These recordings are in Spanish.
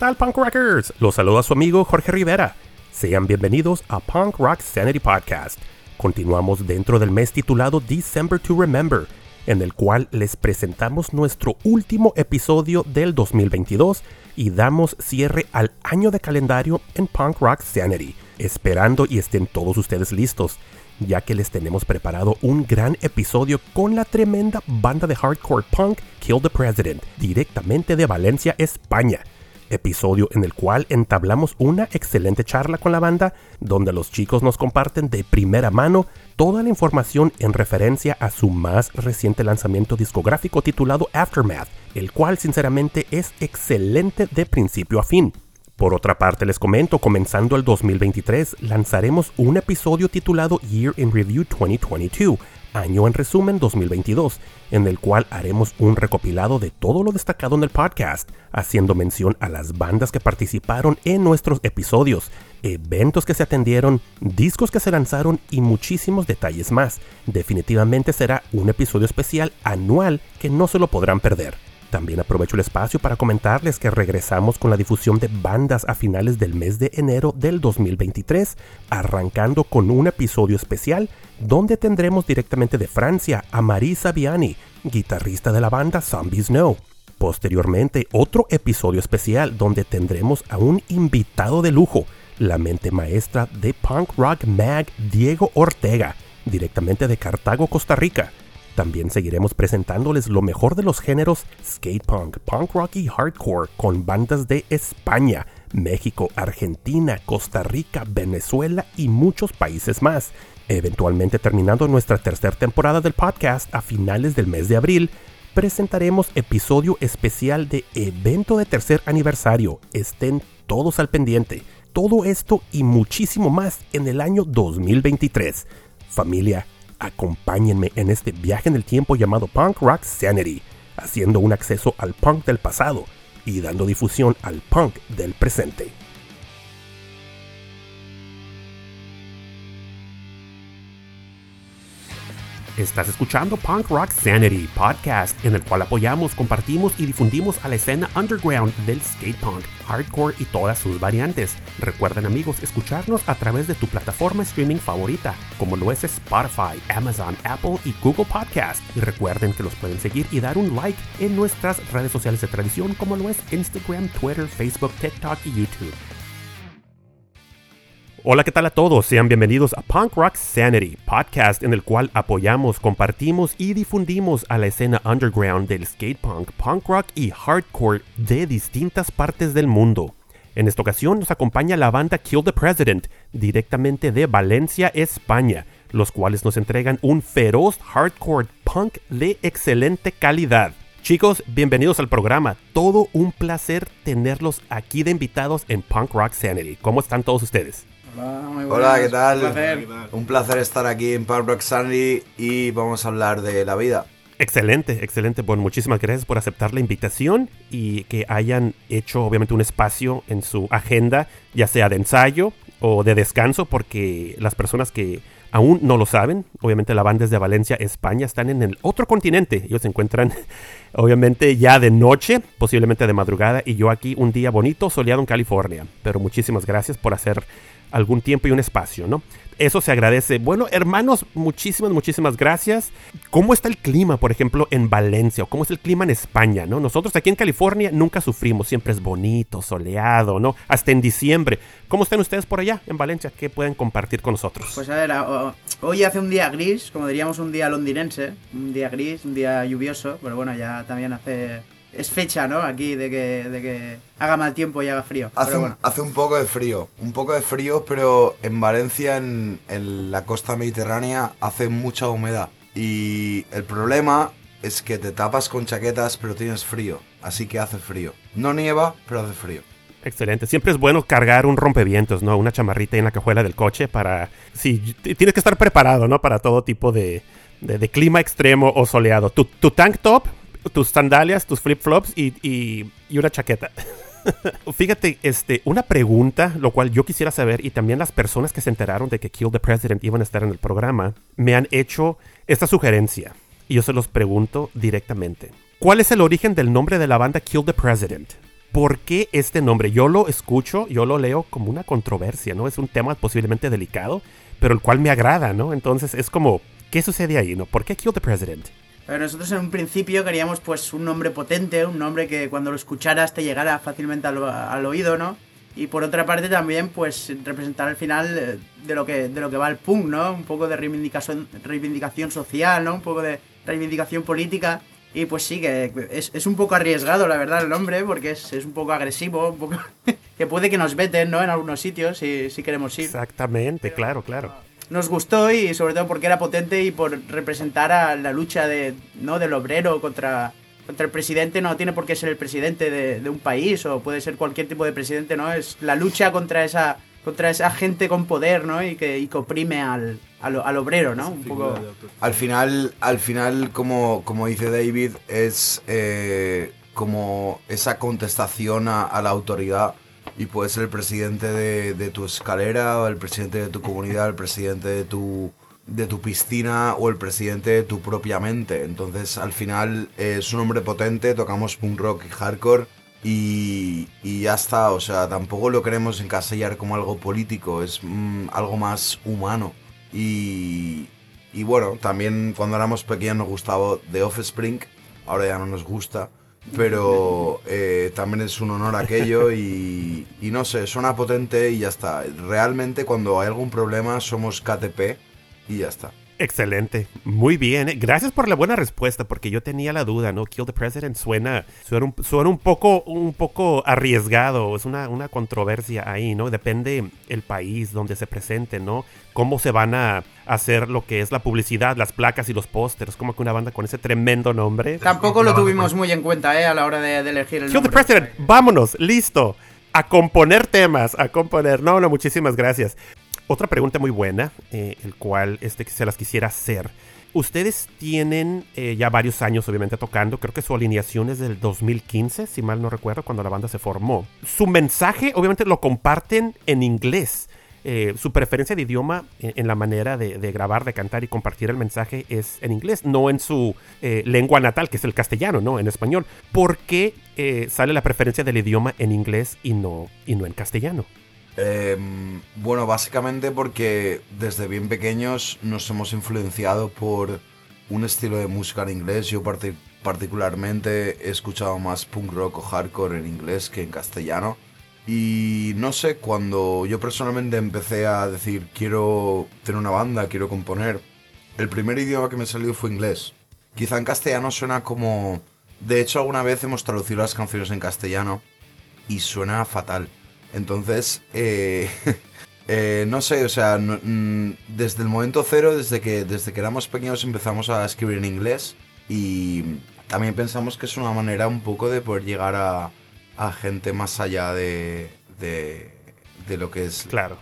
tal, punk rockers? Los saluda su amigo Jorge Rivera. Sean bienvenidos a Punk Rock Sanity Podcast. Continuamos dentro del mes titulado December to Remember, en el cual les presentamos nuestro último episodio del 2022 y damos cierre al año de calendario en Punk Rock Sanity, esperando y estén todos ustedes listos, ya que les tenemos preparado un gran episodio con la tremenda banda de hardcore punk Kill the President, directamente de Valencia, España episodio en el cual entablamos una excelente charla con la banda, donde los chicos nos comparten de primera mano toda la información en referencia a su más reciente lanzamiento discográfico titulado Aftermath, el cual sinceramente es excelente de principio a fin. Por otra parte, les comento, comenzando el 2023, lanzaremos un episodio titulado Year in Review 2022, año en resumen 2022, en el cual haremos un recopilado de todo lo destacado en el podcast, haciendo mención a las bandas que participaron en nuestros episodios, eventos que se atendieron, discos que se lanzaron y muchísimos detalles más. Definitivamente será un episodio especial anual que no se lo podrán perder. También aprovecho el espacio para comentarles que regresamos con la difusión de bandas a finales del mes de enero del 2023, arrancando con un episodio especial donde tendremos directamente de Francia a Marisa Viani, guitarrista de la banda Zombies No. Posteriormente, otro episodio especial donde tendremos a un invitado de lujo, la mente maestra de punk rock mag Diego Ortega, directamente de Cartago, Costa Rica. También seguiremos presentándoles lo mejor de los géneros skate punk, punk rock y hardcore con bandas de España, México, Argentina, Costa Rica, Venezuela y muchos países más. Eventualmente terminando nuestra tercera temporada del podcast a finales del mes de abril, presentaremos episodio especial de evento de tercer aniversario. Estén todos al pendiente. Todo esto y muchísimo más en el año 2023. Familia, acompáñenme en este viaje en el tiempo llamado Punk Rock Sanity, haciendo un acceso al punk del pasado y dando difusión al punk del presente. Estás escuchando Punk Rock Sanity, podcast en el cual apoyamos, compartimos y difundimos a la escena underground del skate punk, hardcore y todas sus variantes. Recuerden amigos escucharnos a través de tu plataforma streaming favorita, como lo es Spotify, Amazon, Apple y Google Podcast. Y recuerden que los pueden seguir y dar un like en nuestras redes sociales de tradición, como lo es Instagram, Twitter, Facebook, TikTok y YouTube. Hola, ¿qué tal a todos? Sean bienvenidos a Punk Rock Sanity, podcast en el cual apoyamos, compartimos y difundimos a la escena underground del skate punk, punk rock y hardcore de distintas partes del mundo. En esta ocasión nos acompaña la banda Kill the President, directamente de Valencia, España, los cuales nos entregan un feroz hardcore punk de excelente calidad. Chicos, bienvenidos al programa. Todo un placer tenerlos aquí de invitados en Punk Rock Sanity. ¿Cómo están todos ustedes? Hola, muy Hola, buenas. ¿qué tal? Un placer. Un placer estar aquí en Punk Rock Sanity y vamos a hablar de la vida. Excelente, excelente. Bueno, muchísimas gracias por aceptar la invitación y que hayan hecho obviamente un espacio en su agenda, ya sea de ensayo o de descanso, porque las personas que aún no lo saben, obviamente la banda es de Valencia, España, están en el otro continente. Ellos se encuentran obviamente ya de noche, posiblemente de madrugada, y yo aquí un día bonito, soleado en California. Pero muchísimas gracias por hacer algún tiempo y un espacio, ¿no? Eso se agradece. Bueno, hermanos, muchísimas, muchísimas gracias. ¿Cómo está el clima, por ejemplo, en Valencia? ¿O cómo es el clima en España, no? Nosotros aquí en California nunca sufrimos. Siempre es bonito, soleado, ¿no? Hasta en diciembre. ¿Cómo están ustedes por allá, en Valencia? ¿Qué pueden compartir con nosotros? Pues a ver, hoy hace un día gris, como diríamos un día londinense, un día gris, un día lluvioso, pero bueno, ya también hace... Es fecha, ¿no? Aquí de que, de que haga mal tiempo y haga frío. Hace pero un, bueno. hace un poco de frío, un poco de frío, pero en Valencia, en, en la costa mediterránea, hace mucha humedad. Y el problema es que te tapas con chaquetas pero tienes frío, así que hace frío. No nieva, pero hace frío. Excelente. Siempre es bueno cargar un rompevientos, ¿no? Una chamarrita en la cajuela del coche para... Sí, tienes que estar preparado, ¿no? Para todo tipo de, de- de clima extremo o soleado. Tu, tu tank top, tus sandalias, tus flip-flops y, y- y una chaqueta. Fíjate, este, una pregunta, lo cual yo quisiera saber, y también las personas que se enteraron de que Kill the President iban a estar en el programa, me han hecho esta sugerencia. Y yo se los pregunto directamente. ¿Cuál es el origen del nombre de la banda Kill the President? ¿Por qué este nombre? Yo lo escucho, yo lo leo como una controversia, ¿no? Es un tema posiblemente delicado, pero el cual me agrada, ¿no? Entonces es como, ¿qué sucede ahí, no? ¿Por qué Kill the President? Pero nosotros en un principio queríamos pues un nombre potente, un nombre que cuando lo escucharas te llegara fácilmente al, al oído, ¿no? Y por otra parte también pues representar al final eh, de lo que de lo que va el punk, ¿no? Un poco de reivindicación reivindicación social, ¿no? Un poco de reivindicación política. Y pues sí, que es, es un poco arriesgado, la verdad, el nombre, porque es, es un poco agresivo, un poco... que puede que nos veten, ¿no? En algunos sitios, si, si queremos ir. Exactamente, claro, claro. Nos gustó y sobre todo porque era potente y por representar a la lucha de, ¿no? del obrero contra, contra el presidente. No tiene por qué ser el presidente de, de un país o puede ser cualquier tipo de presidente, ¿no? Es la lucha contra esa contra esa gente con poder, ¿no? Y que, y que oprime al, al, al obrero, ¿no? Un poco... Al final, al final como, como dice David, es eh, como esa contestación a, a la autoridad y puede ser el presidente de, de tu escalera o el presidente de tu comunidad, el presidente de tu de tu piscina o el presidente de tu propia mente. Entonces, al final eh, es un hombre potente, tocamos punk rock y hardcore y, y ya está. O sea, tampoco lo queremos encasillar como algo político, es mm, algo más humano. Y, y bueno, también cuando éramos pequeños nos gustaba The Offspring, ahora ya no nos gusta. Pero eh, también es un honor aquello y, y no sé, suena potente y ya está. Realmente cuando hay algún problema somos KTP y ya está. Excelente, muy bien. eh. Gracias por la buena respuesta, porque yo tenía la duda, ¿no? Kill the President suena, suena, un, suena un poco, un poco arriesgado, es una, una controversia ahí, ¿no? Depende el país donde se presente, ¿no? Cómo se van a hacer lo que es la publicidad, las placas y los pósters, como que una banda con ese tremendo nombre. Tampoco lo tuvimos muy en cuenta, ¿eh? A la hora de, de elegir el Kill the nombre. President, vámonos, listo. A componer temas, a componer. No, no, muchísimas gracias. Otra pregunta muy buena, eh, el cual este, se las quisiera hacer. Ustedes tienen eh, ya varios años, obviamente, tocando. Creo que su alineación es del 2015, si mal no recuerdo, cuando la banda se formó. Su mensaje, obviamente, lo comparten en inglés. Eh, su preferencia de idioma en, la manera de, grabar, de cantar y compartir el mensaje es en inglés, no en su lengua natal, que es el castellano, ¿no? En español. ¿Por qué sale la preferencia del idioma en inglés y no, y no en castellano? Eh, bueno, básicamente porque desde bien pequeños nos hemos influenciado por un estilo de música en inglés. Yo parti- particularmente he escuchado más punk rock o hardcore en inglés que en castellano. Y no sé, cuando yo personalmente empecé a decir quiero tener una banda, quiero componer, el primer idioma que me salió fue inglés. Quizá en castellano suena como... De hecho, alguna vez hemos traducido las canciones en castellano y suena fatal. Entonces, eh, eh, no sé, o sea, no- mm, desde el momento cero, desde que, desde que éramos pequeños empezamos a escribir en inglés y también pensamos que es una manera un poco de poder llegar a, a gente más allá de, de, de lo que es Claro,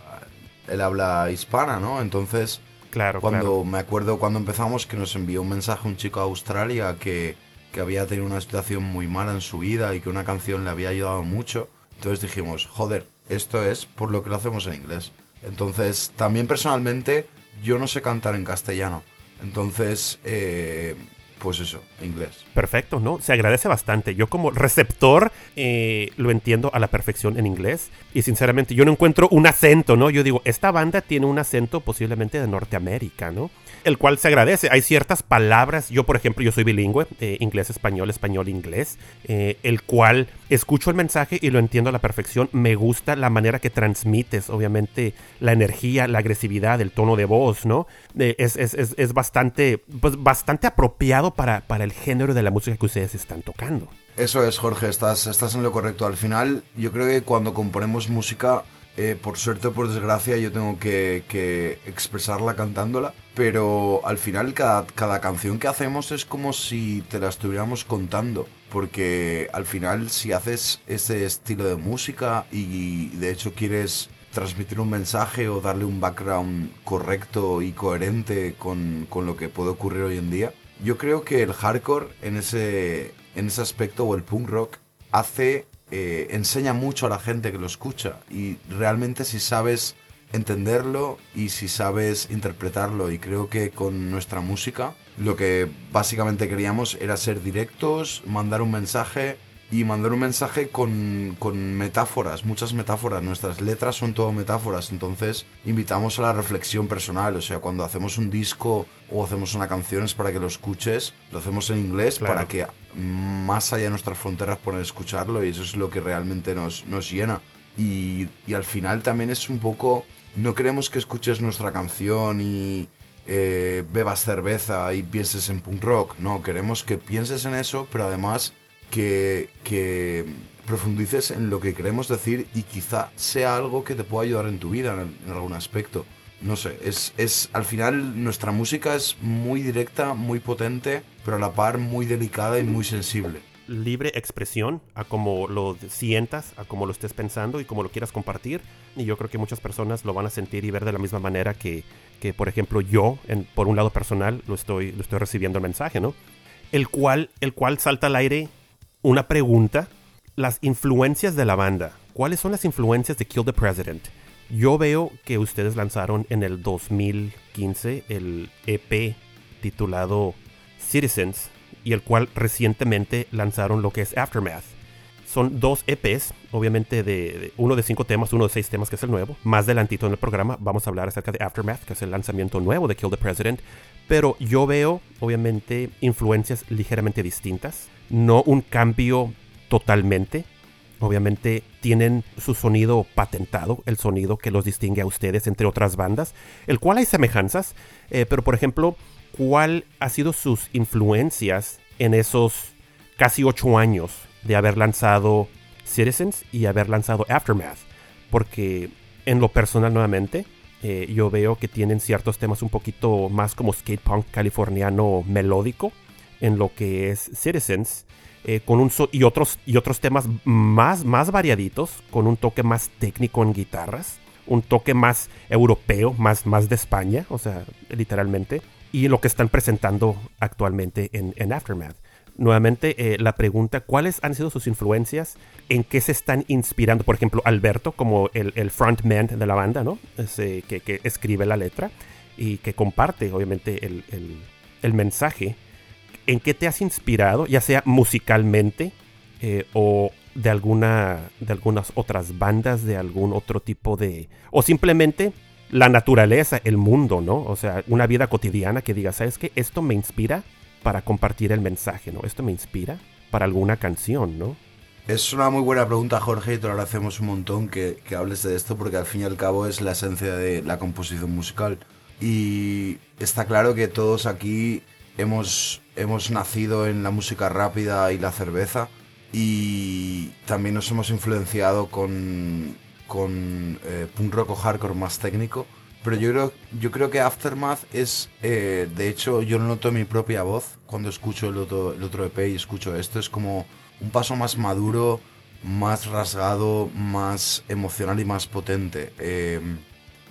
el habla hispana, ¿no? Entonces, claro, cuando claro. me acuerdo cuando empezamos que nos envió un mensaje un chico a Australia que, que había tenido una situación muy mala en su vida y que una canción le había ayudado mucho. Entonces dijimos, joder, esto es por lo que lo hacemos en inglés. Entonces, también personalmente, yo no sé cantar en castellano. Entonces, eh, pues eso, inglés. Perfecto, ¿no? Se agradece bastante. Yo como receptor eh, lo entiendo a la perfección en inglés. Y sinceramente yo no encuentro un acento, ¿no? Yo digo, esta banda tiene un acento posiblemente de Norteamérica, ¿no? El cual se agradece. Hay ciertas palabras, yo por ejemplo, yo soy bilingüe, eh, inglés-español, español-inglés, eh, el cual escucho el mensaje y lo entiendo a la perfección. Me gusta la manera que transmites, obviamente, la energía, la agresividad, el tono de voz, ¿no? Eh, es, es- es- es bastante, pues, bastante apropiado para, para el género de la música que ustedes están tocando. Eso es, Jorge, estás, estás en lo correcto. Al final, yo creo que cuando componemos música, por suerte o por desgracia, yo tengo que, que expresarla cantándola, pero al final cada, cada canción que hacemos es como si te la estuviéramos contando, porque al final si haces ese estilo de música y de hecho quieres transmitir un mensaje o darle un background correcto y coherente con, con lo que puede ocurrir hoy en día, yo creo que el hardcore en ese, en ese aspecto o el punk rock hace, eh, enseña mucho a la gente que lo escucha y realmente si sabes entenderlo y si sabes interpretarlo y creo que con nuestra música lo que básicamente queríamos era ser directos, mandar un mensaje y mandar un mensaje con, con, metáforas, muchas metáforas. Nuestras letras son todo metáforas, entonces invitamos a la reflexión personal. O sea, cuando hacemos un disco o hacemos una canción es para que lo escuches, lo hacemos en inglés Claro. para que más allá de nuestras fronteras puedan escucharlo y eso es lo que realmente nos, nos llena. Y, y al final también es un poco, no queremos que escuches nuestra canción y eh, bebas cerveza y pienses en punk rock, no, queremos que pienses en eso, pero además que, profundices en lo que queremos decir y quizá sea algo que te pueda ayudar en tu vida en, en algún aspecto. No sé, es, es al final nuestra música es muy directa, muy potente, pero a la par muy delicada y muy sensible. Libre expresión a como lo sientas, a como lo estés pensando y como lo quieras compartir. Y yo creo que muchas personas lo van a sentir y ver de la misma manera que, que por ejemplo, yo, en, por un lado personal, lo estoy, lo estoy recibiendo el mensaje, ¿no? El cual, el cual salta al aire una pregunta. Las influencias de la banda. ¿Cuáles son las influencias de Kill the President? Yo veo que ustedes lanzaron en el 2015 el EP titulado Citizens y el cual recientemente lanzaron lo que es Aftermath. Son dos EPs, obviamente de, uno de cinco temas, uno de seis temas que es el nuevo. Más adelantito en el programa vamos a hablar acerca de Aftermath, que es el lanzamiento nuevo de Kill the President. Pero yo veo, obviamente, influencias ligeramente distintas. No un cambio totalmente. Obviamente tienen su sonido patentado, el sonido que los distingue a ustedes entre otras bandas, el cual hay semejanzas, eh, pero por ejemplo, ¿cuál ha sido sus influencias en esos casi ocho años de haber lanzado Citizens y haber lanzado Aftermath? Porque en lo personal nuevamente, eh, yo veo que tienen ciertos temas un poquito más como skate punk californiano melódico en lo que es Citizens eh, con un y otros y otros temas más más variaditos con un toque más técnico en guitarras un toque más europeo más más de España o sea literalmente y lo que están presentando actualmente en, en Aftermath. Nuevamente eh, la pregunta cuáles han sido sus influencias en qué se están inspirando por ejemplo Alberto como el, el frontman de la banda no Ese que, que escribe la letra y que comparte obviamente el, el- el mensaje. ¿en qué te has inspirado, ya sea musicalmente eh, o de alguna de algunas otras bandas, de algún otro tipo de o simplemente la naturaleza, el mundo, ¿no? O sea, una vida cotidiana que diga, ¿sabes qué? Esto me inspira para compartir el mensaje, ¿no? Esto me inspira para alguna canción, ¿no? Es una muy buena pregunta, Jorge, y te lo agradecemos un montón que, que hables de esto, porque al fin y al cabo es la esencia de la composición musical. Y está claro que todos aquí hemos, hemos nacido en la música rápida y la cerveza, y también nos hemos influenciado con, con eh, punk rock o hardcore más técnico. Pero yo creo, yo creo que Aftermath es, eh, de hecho, yo noto mi propia voz cuando escucho el otro, EP y escucho esto. Es como un paso más maduro, más rasgado, más emocional y más potente. Eh,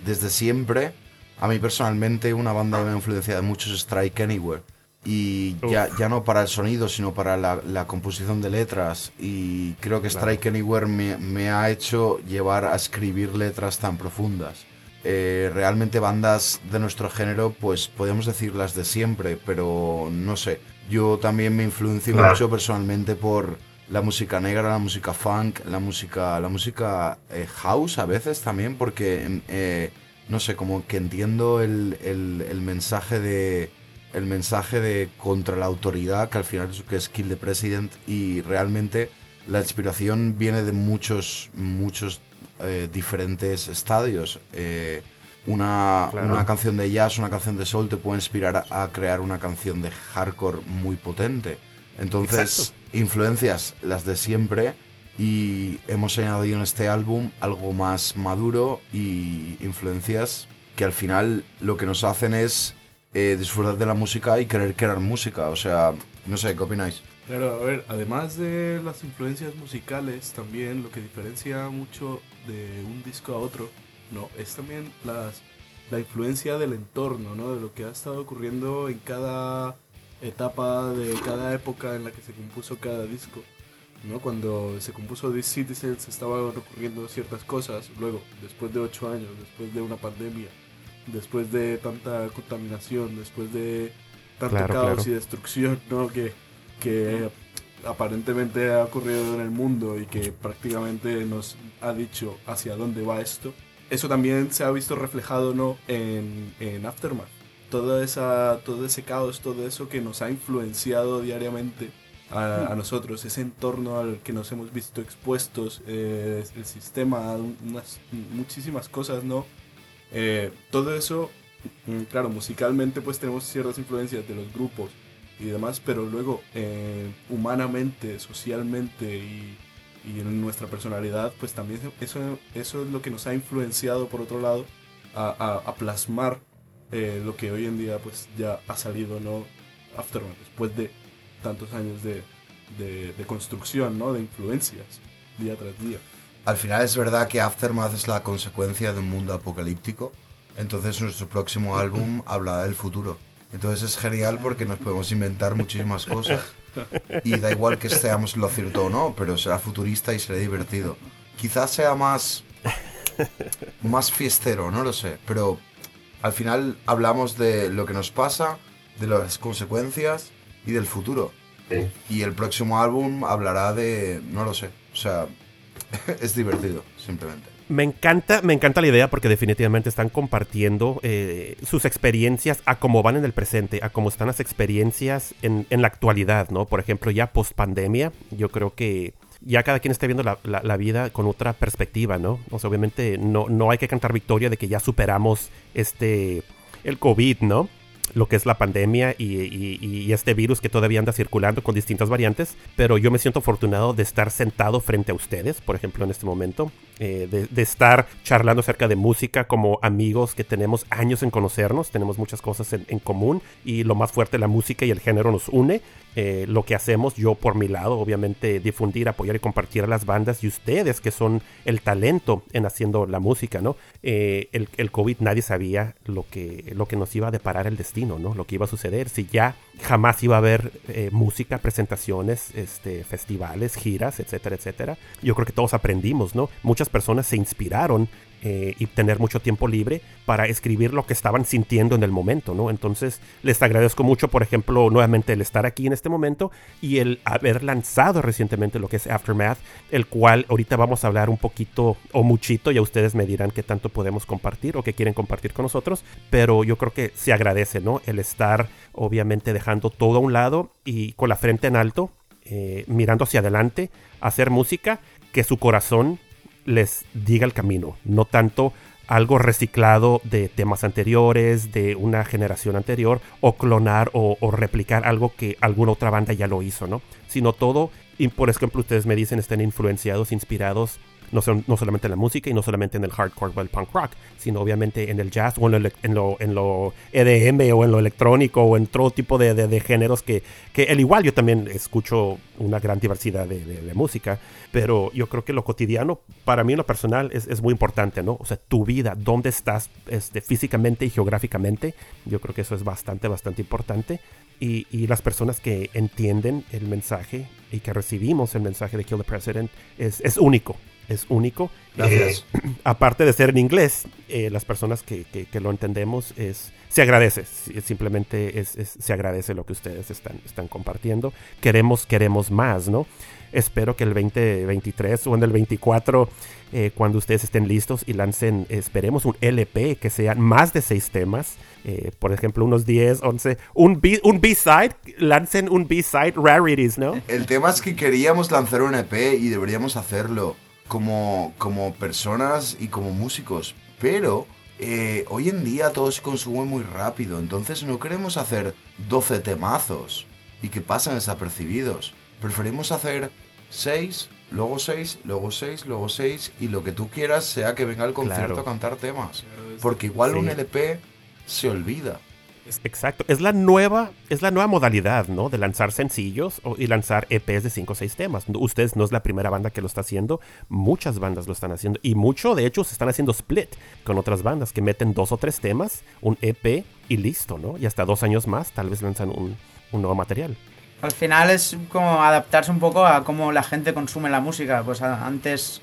desde siempre, a mí personalmente, una banda que me ha influenciado mucho es Strike Anywhere. Y ya, ya no para el sonido, sino para la, la composición de letras. Y creo que Strike Anywhere me, me ha hecho llevar a escribir letras tan profundas. Eh, realmente bandas de nuestro género, pues podemos decir las de siempre, pero no sé. Yo también me influencio mucho personalmente por la música negra, la música funk, la música, la música eh, house a veces también, porque eh, no sé, como que entiendo el, el- el mensaje de el mensaje de contra la autoridad, que al final es, que es Kill the President, y realmente la inspiración viene de muchos, muchos eh, diferentes estadios. Eh, una, Claro. una canción de jazz, una canción de soul te puede inspirar a, a crear una canción de hardcore muy potente. Entonces, influencias las de siempre y hemos añadido en este álbum algo más maduro y influencias que al final lo que nos hacen es eh, disfrutar de la música y querer crear música. O sea, no sé, ¿qué opináis? Claro, a ver, además de las influencias musicales, también lo que diferencia mucho de un disco a otro, ¿no? Es también las, la influencia del entorno, ¿no? De lo que ha estado ocurriendo en cada etapa de cada época en la que se compuso cada disco. ¿no? Cuando se compuso This Citizen se estaban ocurriendo ciertas cosas, luego, después de ocho años, después de una pandemia, después de tanta contaminación, después de tanto Claro, caos claro. y destrucción ¿no? que, que aparentemente ha ocurrido en el mundo y que prácticamente nos ha dicho hacia dónde va esto, eso también se ha visto reflejado ¿no? en, en Aftermath. Toda esa, todo ese caos, todo eso que nos ha influenciado diariamente a, a nosotros, ese entorno al que nos hemos visto expuestos, eh, el sistema, unas, muchísimas cosas, ¿no? Eh, todo eso, mm, claro, musicalmente pues tenemos ciertas influencias de los grupos y demás, pero luego eh, humanamente, socialmente y, en nuestra personalidad, pues también eso, eso es lo que nos ha influenciado por otro lado a, a- a plasmar eh, lo que hoy en día pues ya ha salido, ¿no? Aftermath, después de tantos años de, de, de construcción, ¿no? De influencias, día tras día. Al final es verdad que Aftermath es la consecuencia de un mundo apocalíptico. Entonces nuestro próximo álbum hablará del futuro. Entonces es genial porque nos podemos inventar muchísimas cosas. Y da igual que seamos lo cierto o no, pero será futurista y será divertido. Quizás sea más más fiestero, no lo sé, pero al final hablamos de lo que nos pasa, de las consecuencias y del futuro. Y el próximo álbum hablará de, no lo sé, o sea, es divertido, simplemente. Me encanta, me encanta la idea porque definitivamente están compartiendo eh, sus experiencias a cómo van en el presente, a cómo están las experiencias en, en la actualidad, ¿no? Por ejemplo, ya post pandemia, yo creo que ya cada quien está viendo la, la- la vida con otra perspectiva, ¿no? O sea, obviamente no, no hay que cantar victoria de que ya superamos este, el COVID, ¿no? Lo que es la pandemia y, este virus que todavía anda circulando con distintas variantes, pero yo me siento afortunado de estar sentado frente a ustedes, por ejemplo, en este momento, eh, de, estar charlando acerca de música como amigos que tenemos años en conocernos, tenemos muchas cosas en, común y lo más fuerte, la música y el género nos une. Eh, lo que hacemos, yo por mi lado, obviamente difundir, apoyar y compartir las bandas y ustedes que son el talento en haciendo la música, ¿no? Eh, el, el COVID nadie sabía lo que, lo que nos iba a deparar el destino, ¿no? Lo que iba a suceder, si ya jamás iba a haber música, presentaciones, este, festivales, giras, etcétera, etcétera. Yo creo que todos aprendimos, ¿no? Muchas personas se inspiraron eh, y tener mucho tiempo libre para escribir lo que estaban sintiendo en el momento, ¿no? Entonces, les agradezco mucho, por ejemplo, nuevamente el estar aquí en este momento y el haber lanzado recientemente lo que es Aftermath, el cual ahorita vamos a hablar un poquito o muchito, ya ustedes me dirán qué tanto podemos compartir o qué quieren compartir con nosotros, pero yo creo que se agradece, ¿no? El estar, obviamente, dejando todo a un lado y con la frente en alto, eh, mirando hacia adelante, hacer música que su corazón les diga el camino, no tanto algo reciclado de temas anteriores, de una generación anterior, o clonar o, replicar algo que alguna otra banda ya lo hizo, ¿no? Sino todo, y por ejemplo ustedes me dicen, están influenciados, inspirados, no, no solamente en la música y no solamente en el hardcore o el punk rock, sino obviamente en el jazz o en lo, en lo, en lo EDM o en lo electrónico o en todo tipo de, de- de géneros que, que al igual yo también escucho una gran diversidad de, de- de música, pero yo creo que lo cotidiano para mí en lo personal es, es muy importante, ¿no? O sea, tu vida, dónde estás este, físicamente y geográficamente, yo creo que eso es bastante, bastante importante. Y, y las personas que entienden el mensaje y que recibimos el mensaje de Kill the President es, es único, es único. Gracias. Eh, aparte de ser en inglés, eh, las personas que, que- que lo entendemos es se agradece, si- simplemente es, es- se agradece lo que ustedes están, están compartiendo. Queremos, queremos más, ¿no? Espero que el 2023 o en el 24, eh, cuando ustedes estén listos y lancen, esperemos un LP que sean más de seis temas. eh, por ejemplo, unos 10, 11, un B- un B-side, lancen un B-side rarities, ¿no? El tema es que queríamos lanzar un EP y deberíamos hacerlo como, como personas y como músicos. Pero eh, hoy en día todo se consume muy rápido, entonces no queremos hacer 12 temazos y que pasen desapercibidos. Preferimos hacer 6, luego 6, luego 6, luego 6 y lo que tú quieras sea que venga al concierto Claro. a cantar temas. Porque igual un. LP se olvida. Exacto, es la nueva, es la nueva modalidad, ¿no? De lanzar sencillos y lanzar EPs de 5 o 6 temas. Ustedes no es la primera banda que lo está haciendo, muchas bandas lo están haciendo y mucho, de hecho, se están haciendo split con otras bandas que meten dos o tres temas, un EP y listo, ¿no? Y hasta dos años más tal vez lanzan un, nuevo material. Al final es como adaptarse un poco a cómo la gente consume la música. Pues antes,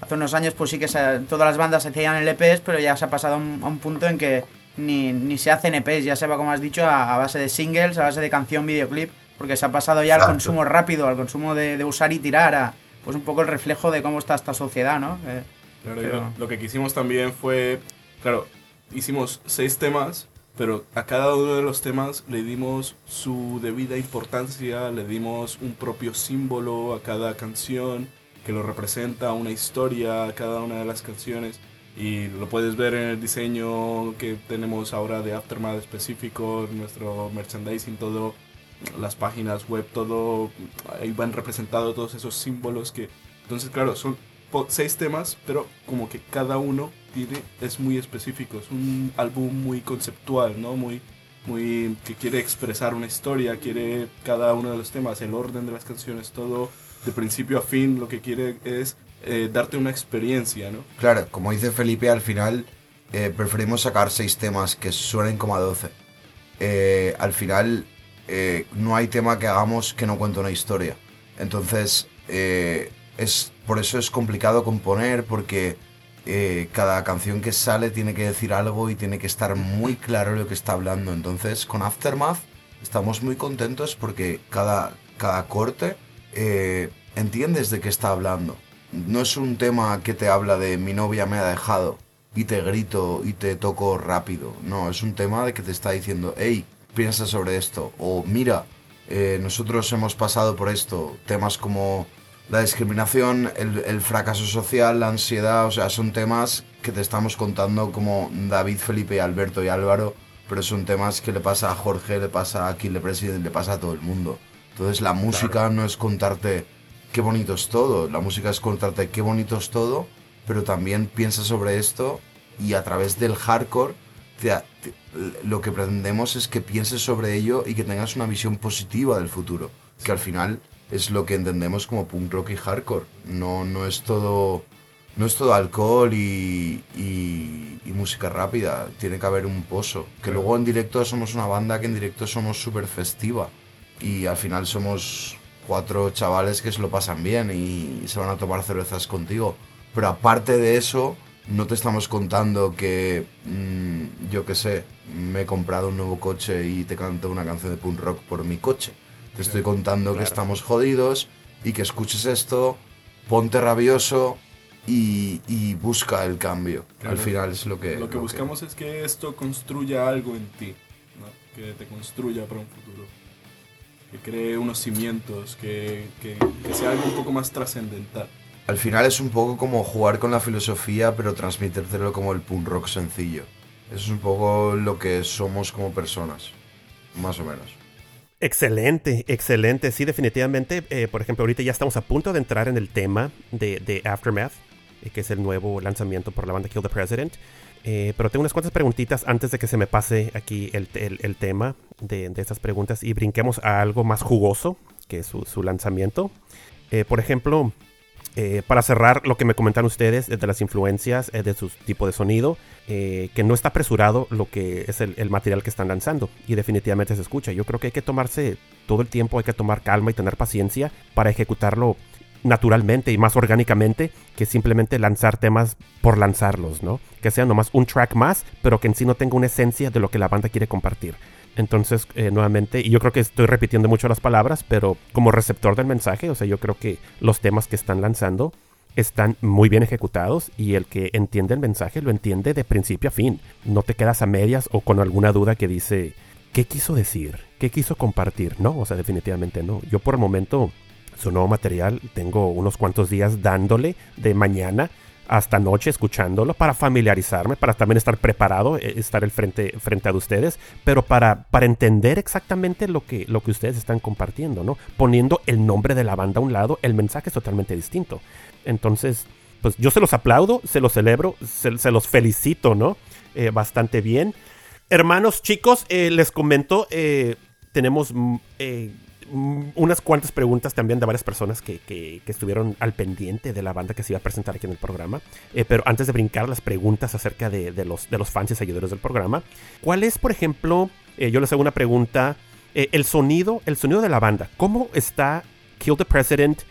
hace unos años, pues sí que todas las bandas hacían LPs, pero ya se ha pasado a un punto en que ni, ni se hacen EPs, ya se va, como has dicho, a, a base de singles, a base de canción, videoclip, porque se ha pasado ya al consumo rápido, al consumo de, de usar y tirar, a pues un poco el reflejo de cómo está esta sociedad, ¿no? Eh, Claro, Pero- lo, lo que quisimos también fue, claro, hicimos seis temas, pero a cada uno de los temas le dimos su debida importancia, le dimos un propio símbolo a cada canción que lo representa, una historia a cada una de las canciones. Y lo puedes ver en el diseño que tenemos ahora de Aftermath específico, nuestro merchandising, todo, las páginas web, todo, ahí van representados todos esos símbolos que... Entonces, claro, son seis temas, pero como que cada uno tiene, es muy específico, es un álbum muy conceptual, ¿no? Muy, muy, que quiere expresar una historia, quiere cada uno de los temas, el orden de las canciones, todo de principio a fin, lo que quiere es eh, darte una experiencia, ¿no? Claro, como dice Felipe, al final eh, preferimos sacar seis temas que suenen como a 12. Eh, al final no hay tema que hagamos que no cuente una historia. Entonces, es, por eso es complicado componer porque cada canción que sale tiene que decir algo y tiene que estar muy claro lo que está hablando. Entonces, con Aftermath estamos muy contentos porque cada, cada corte entiendes de qué está hablando. No es un tema que te habla de mi novia me ha dejado y te grito y te toco rápido. No, es un tema de que te está diciendo, hey, piensa sobre esto. O mira, eh, nosotros hemos pasado por esto. Temas como la discriminación, el, el fracaso social, la ansiedad, o sea, son temas que te estamos contando como David, Felipe, Alberto y Álvaro, pero son temas que le pasa a Jorge, le pasa a Kille President, le pasa a todo el mundo. Entonces la música no es contarte qué bonito es todo, la música es contarte qué bonito es todo, pero también piensa sobre esto y a través del hardcore te- te- lo que pretendemos es que pienses sobre ello y que tengas una visión positiva del futuro, que al final es lo que entendemos como punk rock y hardcore. No, no es todo no es todo alcohol y, y- y música rápida, tiene que haber un pozo. Que luego en directo somos una banda que en directo somos súper festiva y al final somos cuatro chavales que se lo pasan bien y se van a tomar cervezas contigo. Pero aparte de eso, no te estamos contando que, mm, yo qué sé, me he comprado un nuevo coche y te canto una canción de punk rock por mi coche. Te estoy contando que estamos jodidos y que escuches esto, ponte rabioso y, y busca el cambio. Claro. Al final es lo que... Lo que buscamos es que esto construya algo en ti, ¿no? que te construya para un futuro, que cree unos cimientos, que, que- que sea algo un poco más trascendental. Al final es un poco como jugar con la filosofía, pero transmitírtelo como el punk rock sencillo. Eso es un poco lo que somos como personas, más o menos. Excelente, excelente. Sí, definitivamente. eh, por ejemplo, ahorita ya estamos a punto de entrar en el tema de, de Aftermath, eh, que es el nuevo lanzamiento por la banda Kill the President. Eh, pero tengo unas cuantas preguntitas antes de que se me pase aquí el, el- el tema de, estas preguntas y brinquemos a algo más jugoso, que su, su lanzamiento. Eh, por ejemplo, eh, para cerrar lo que me comentan ustedes eh, de las influencias, de su tipo de sonido, que no está apresurado lo que es el, el material que están lanzando y definitivamente se escucha. Yo creo que hay que tomarse todo el tiempo, hay que tomar calma y tener paciencia para ejecutarlo naturalmente y más orgánicamente que simplemente lanzar temas por lanzarlos, ¿no? Que sea nomás un track más, pero que en sí no tenga una esencia de lo que la banda quiere compartir. Entonces, eh, nuevamente, y yo creo que estoy repitiendo mucho las palabras, pero como receptor del mensaje, o sea, yo creo que los temas que están lanzando están muy bien ejecutados y el que entiende el mensaje lo entiende de principio a fin. No te quedas a medias o con alguna duda que dice, ¿qué quiso decir? ¿Qué quiso compartir? No, o sea, definitivamente no. Yo por el momento, su nuevo material, tengo unos cuantos días dándole de mañana hasta noche escuchándolo para familiarizarme, para también estar preparado, eh, estar el frente, frente a ustedes, pero para, para entender exactamente lo que, lo que ustedes están compartiendo, ¿no? Poniendo el nombre de la banda a un lado, el mensaje es totalmente distinto. Entonces, pues yo se los aplaudo, se los celebro, se, los felicito, ¿no? Eh, bastante bien. Hermanos, chicos, eh, les comento, eh, tenemos mm, eh, unas cuantas preguntas también de varias personas que, que- que estuvieron al pendiente de la banda que se iba a presentar aquí en el programa. Eh, pero antes de brincar las preguntas acerca de, de los, de los fans y seguidores del programa, ¿cuál es, por ejemplo, eh, yo les hago una pregunta, eh, el sonido, el sonido de la banda, ¿cómo está Kill the President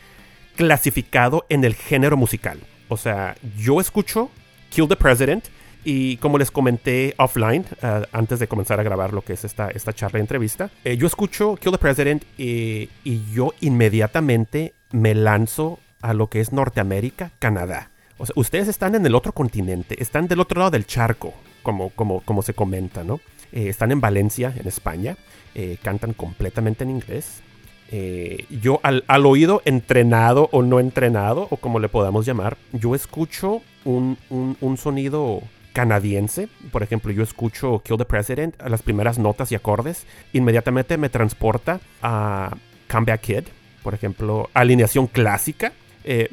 clasificado en el género musical? O sea, yo escucho Kill the President y como les comenté offline, eh, antes de comenzar a grabar lo que es esta, esta charla y entrevista, eh, yo escucho Kill the President eh, y yo inmediatamente me lanzo a lo que es Norteamérica, Canadá. O sea, ustedes están en el otro continente, están del otro lado del charco, como, como, como se comenta, ¿no? Están en Valencia, en España, cantan completamente en inglés. Yo al, al oído entrenado o no entrenado, o como le podamos llamar, yo escucho un- un sonido canadiense. Por ejemplo, yo escucho Kill the President, las primeras notas y acordes, inmediatamente me transporta a Comeback Kid, por ejemplo, alineación clásica. Eh,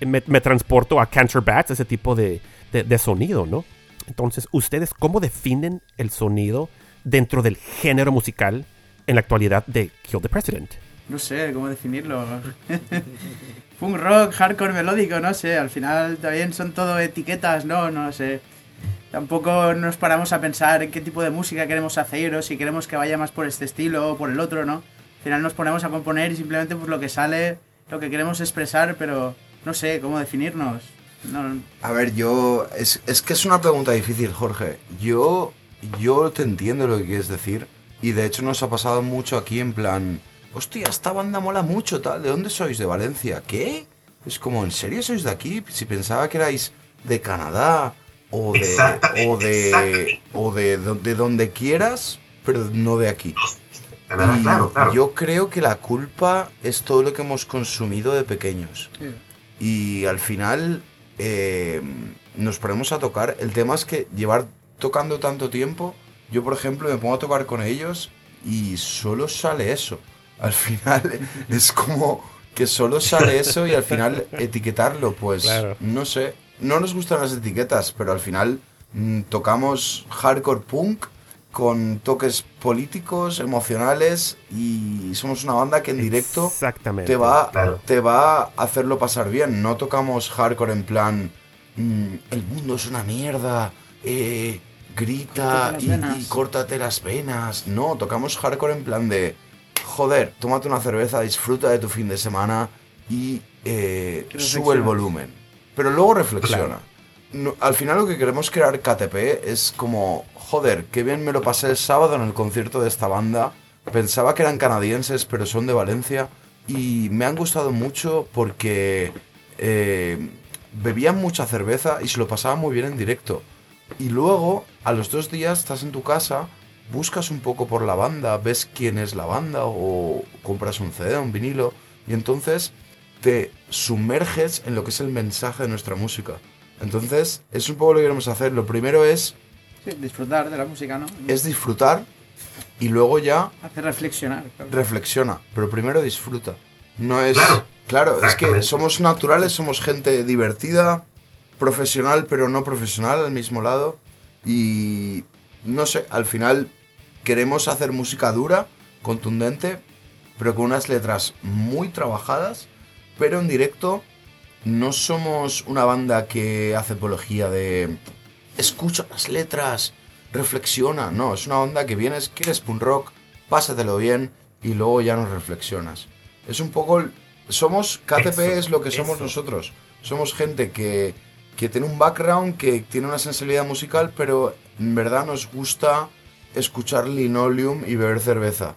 me, me transporto a Cancer Bats, ese tipo de, de- de sonido, ¿no? Entonces, ¿ustedes cómo definen el sonido dentro del género musical en la actualidad de Kill the President? No sé cómo definirlo. Punk rock, hardcore melódico, no sé. Al final también son todo etiquetas, ¿no? No sé. Tampoco nos paramos a pensar en qué tipo de música queremos hacer o si queremos que vaya más por este estilo o por el otro, ¿no? Al final nos ponemos a componer y simplemente pues lo que sale, lo que queremos expresar, pero no sé cómo definirnos. No, A ver, yo. Es, es que es una pregunta difícil, Jorge. Yo. Yo te entiendo lo que quieres decir. Y de hecho nos ha pasado mucho aquí en plan. Hostia, esta banda mola mucho, tal. ¿De dónde sois? ¿De Valencia? ¿Qué? Es como, ¿en serio sois de aquí? Si pensaba que erais de Canadá. O de. O de. O de, de donde quieras, pero no de aquí. Y claro, claro. Yo creo que la culpa es todo lo que hemos consumido de pequeños. Y al final eh, nos ponemos a tocar. El tema es que llevar tocando tanto tiempo, yo por ejemplo me pongo a tocar con ellos y solo sale eso. Al final es como que solo sale eso y al final etiquetarlo, pues Claro. no sé. No nos gustan las etiquetas, pero al final mm, tocamos hardcore punk con toques políticos, emocionales y somos una banda que en directo Exactamente. te va, Claro. te va a hacerlo pasar bien. No tocamos hardcore en plan, "Mm, el mundo es una mierda, eh, grita y, venas". y córtate las venas. No, tocamos hardcore en plan de, joder, tómate una cerveza, disfruta de tu fin de semana y eh, sube el volumen. Pero luego reflexiona. Claro. No, al final lo que queremos crear KTP es como, joder, qué bien me lo pasé el sábado en el concierto de esta banda. Pensaba que eran canadienses, pero son de Valencia. Y me han gustado mucho porque eh, bebían mucha cerveza y se lo pasaban muy bien en directo. Y luego, a los dos días, estás en tu casa, buscas un poco por la banda, ves quién es la banda o compras un CD, un vinilo. Y entonces te sumerges en lo que es el mensaje de nuestra música. Entonces, es un poco lo que queremos hacer. Lo primero es, sí, disfrutar de la música, ¿no? es disfrutar y luego ya Hacer reflexionar. claro. reflexiona. Pero primero disfruta. No es... Claro, Claro, es que somos naturales, somos gente divertida, profesional pero no profesional al mismo lado. Y no sé, al final queremos hacer música dura, contundente, pero con unas letras muy trabajadas, pero en directo no somos una banda que hace apología de escucha las letras, reflexiona. No, es una banda que vienes, quieres punk rock, pásatelo bien y luego ya nos reflexionas. Es un poco... el- Somos, KTP Eso, es lo que somos eso. nosotros. Somos gente que, que tiene un background, que tiene una sensibilidad musical, pero en verdad nos gusta escuchar linoleum y beber cerveza.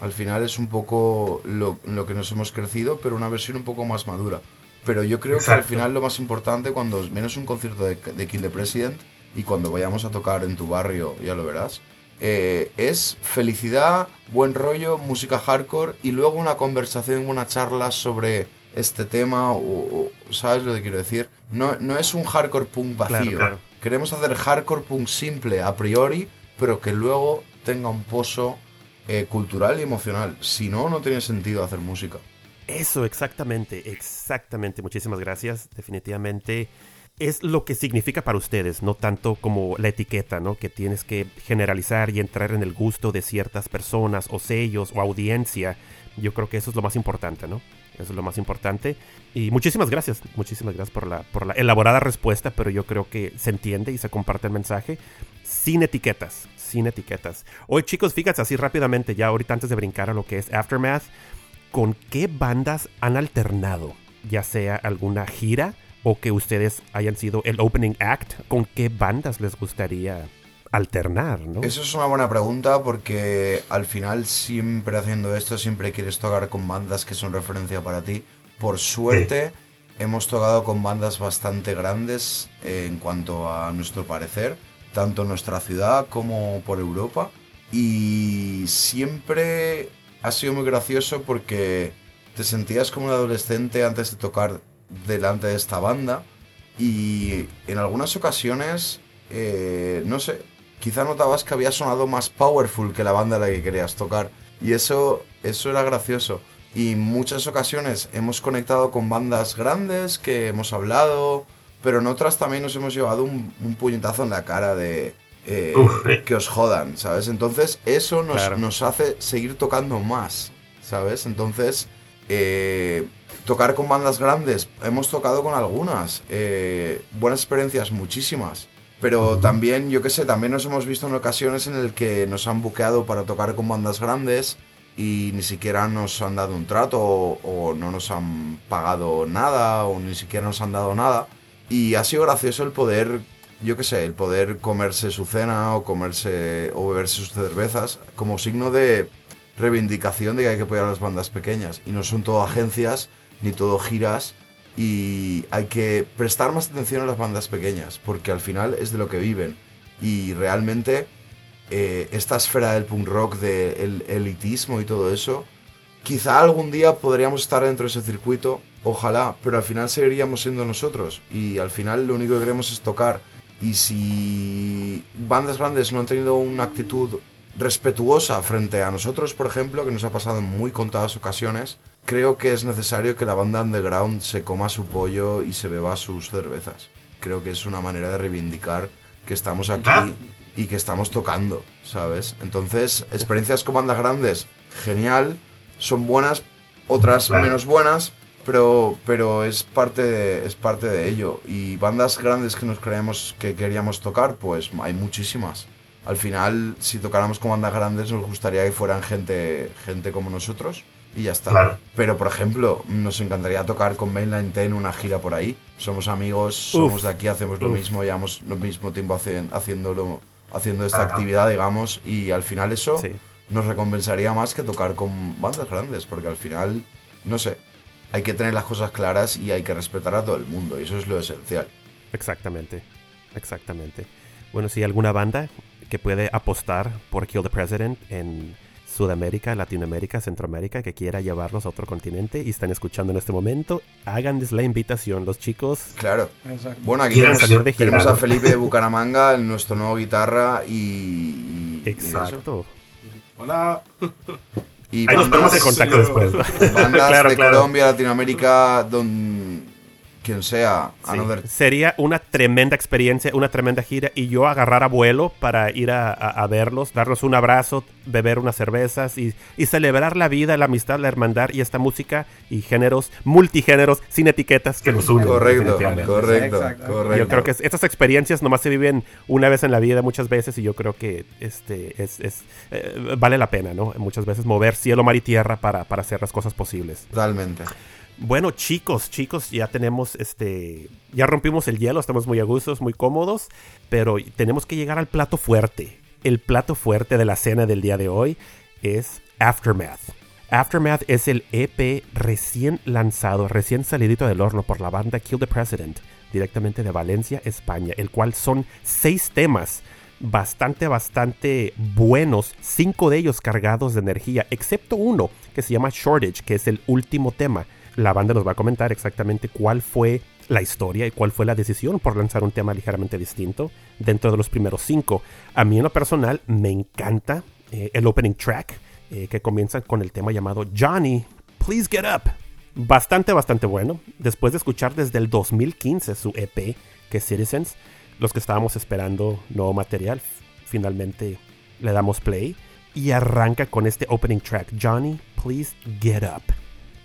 Al final es un poco lo, lo que nos hemos crecido, pero una versión un poco más madura. Pero yo creo que al final lo más importante cuando menos un concierto de, de Kill the President y cuando vayamos a tocar en tu barrio, ya lo verás, eh, es felicidad, buen rollo, música hardcore y luego una conversación, una charla sobre este tema o, o- ¿sabes lo que quiero decir? No, no es un hardcore punk vacío. Claro, claro. Queremos hacer hardcore punk simple a priori, pero que luego tenga un pozo eh, cultural y emocional. Si no, no tiene sentido hacer música. Eso, exactamente, exactamente. Muchísimas gracias. Definitivamente es lo que significa para ustedes, no tanto como la etiqueta, ¿no? Que tienes que generalizar y entrar en el gusto de ciertas personas o sellos o audiencia. Yo creo que eso es lo más importante, ¿no? Eso es lo más importante. Y muchísimas gracias, muchísimas gracias por la, por la elaborada respuesta, pero yo creo que se entiende y se comparte el mensaje sin etiquetas, sin etiquetas. Hoy chicos, fíjense así rápidamente, ya ahorita antes de brincar a lo que es Aftermath, ¿con qué bandas han alternado? Ya sea alguna gira o que ustedes hayan sido el opening act, ¿con qué bandas les gustaría alternar, ¿no? Eso es una buena pregunta porque al final siempre haciendo esto siempre quieres tocar con bandas que son referencia para ti. Por suerte hemos tocado con bandas bastante grandes eh, en cuanto a nuestro parecer, tanto en nuestra ciudad como por Europa. Y siempre ha sido muy gracioso porque te sentías como un adolescente antes de tocar delante de esta banda y en algunas ocasiones, eh, no sé, quizá notabas que había sonado más powerful que la banda a la que querías tocar y eso, eso era gracioso. Y muchas ocasiones hemos conectado con bandas grandes que hemos hablado, pero en otras también nos hemos llevado un, un puñetazo en la cara de eh, que os jodan, ¿sabes? Entonces eso nos, Claro. nos hace seguir tocando más, ¿sabes? Entonces, eh, tocar con bandas grandes, hemos tocado con algunas, eh, buenas experiencias, muchísimas. Pero también, yo qué sé, también nos hemos visto en ocasiones en el que nos han buqueado para tocar con bandas grandes y ni siquiera nos han dado un trato o, o no nos han pagado nada o ni siquiera nos han dado nada. Y ha sido gracioso el poder, yo qué sé, el poder comerse su cena o comerse o beberse sus cervezas como signo de reivindicación de que hay que apoyar a las bandas pequeñas. Y no son todo agencias ni todo giras y hay que prestar más atención a las bandas pequeñas porque al final es de lo que viven. Y realmente eh, esta esfera del punk rock, del elitismo y todo eso, quizá algún día podríamos estar dentro de ese circuito, ojalá, pero al final seguiríamos siendo nosotros y al final lo único que queremos es tocar. Y si bandas grandes no han tenido una actitud respetuosa frente a nosotros, por ejemplo, que nos ha pasado en muy contadas ocasiones, creo que es necesario que la banda underground se coma su pollo y se beba sus cervezas. Creo que es una manera de reivindicar que estamos aquí y que estamos tocando, ¿sabes? Entonces, experiencias con bandas grandes, genial, son buenas, otras menos buenas, pero, pero es, parte de, es parte de ello. Y bandas grandes que nos creemos que queríamos tocar, pues hay muchísimas. Al final, si tocáramos con bandas grandes, nos gustaría que fueran gente, gente como nosotros y ya está. Claro. Pero, por ejemplo, nos encantaría tocar con Mainline 10 una gira por ahí. Somos amigos, somos de aquí, hacemos lo Uf. mismo, llevamos lo mismo tiempo hacen- haciéndolo, haciendo esta Ajá. actividad, digamos, y al final eso Sí. nos recompensaría más que tocar con bandas grandes, porque al final, no sé, hay que tener las cosas claras y hay que respetar a todo el mundo, y eso es lo esencial. Exactamente, exactamente. Bueno, si hay alguna banda que puede apostar por Kill the President en Sudamérica, Latinoamérica, Centroamérica, que quiera llevarlos a otro continente y están escuchando en este momento, háganles la invitación. Los chicos, Claro. Exacto. Bueno, aquí tenemos, salir de gira, tenemos a. Felipe de Bucaramanga, nuestro nuevo guitarra, y... y- y eso. exacto. Hola. Y Ahí nos ponemos en contacto después. bandas Claro, de claro. Colombia, Latinoamérica, don quien sea, Sí. Another- Sería una tremenda experiencia, una tremenda gira y yo agarrar a vuelo para ir a, a- a verlos, darles un abrazo, beber unas cervezas y, y celebrar la vida, la amistad, la hermandad y esta música y géneros, multigéneros, sin etiquetas que nos unen. Correcto, correcto, correcto. Yo creo que es- estas experiencias nomás se viven una vez en la vida muchas veces y yo creo que este es, es, eh, vale la pena, ¿no? Muchas veces mover cielo, mar y tierra para, para hacer las cosas posibles. Totalmente. Bueno, chicos, chicos, ya tenemos este. Ya rompimos el hielo, estamos muy a gustos, muy cómodos, pero tenemos que llegar al plato fuerte. El plato fuerte de la cena del día de hoy es Aftermath. Aftermath es el EP recién lanzado, recién salidito del horno por la banda Kill the President, directamente de Valencia, España, el cual son seis temas bastante, bastante buenos, cinco de ellos cargados de energía, excepto uno que se llama Shortage, que es el último tema. La banda nos va a comentar exactamente cuál fue la historia y cuál fue la decisión por lanzar un tema ligeramente distinto dentro de los primeros cinco. A mí en lo personal me encanta eh, el opening track eh, que comienza con el tema llamado Johnny, Please Get Up. Bastante, bastante bueno. Después de escuchar desde el 2015 su EP que Citizens. Los que estábamos esperando nuevo material, finalmente le damos play y arranca con este opening track, Johnny, please get up.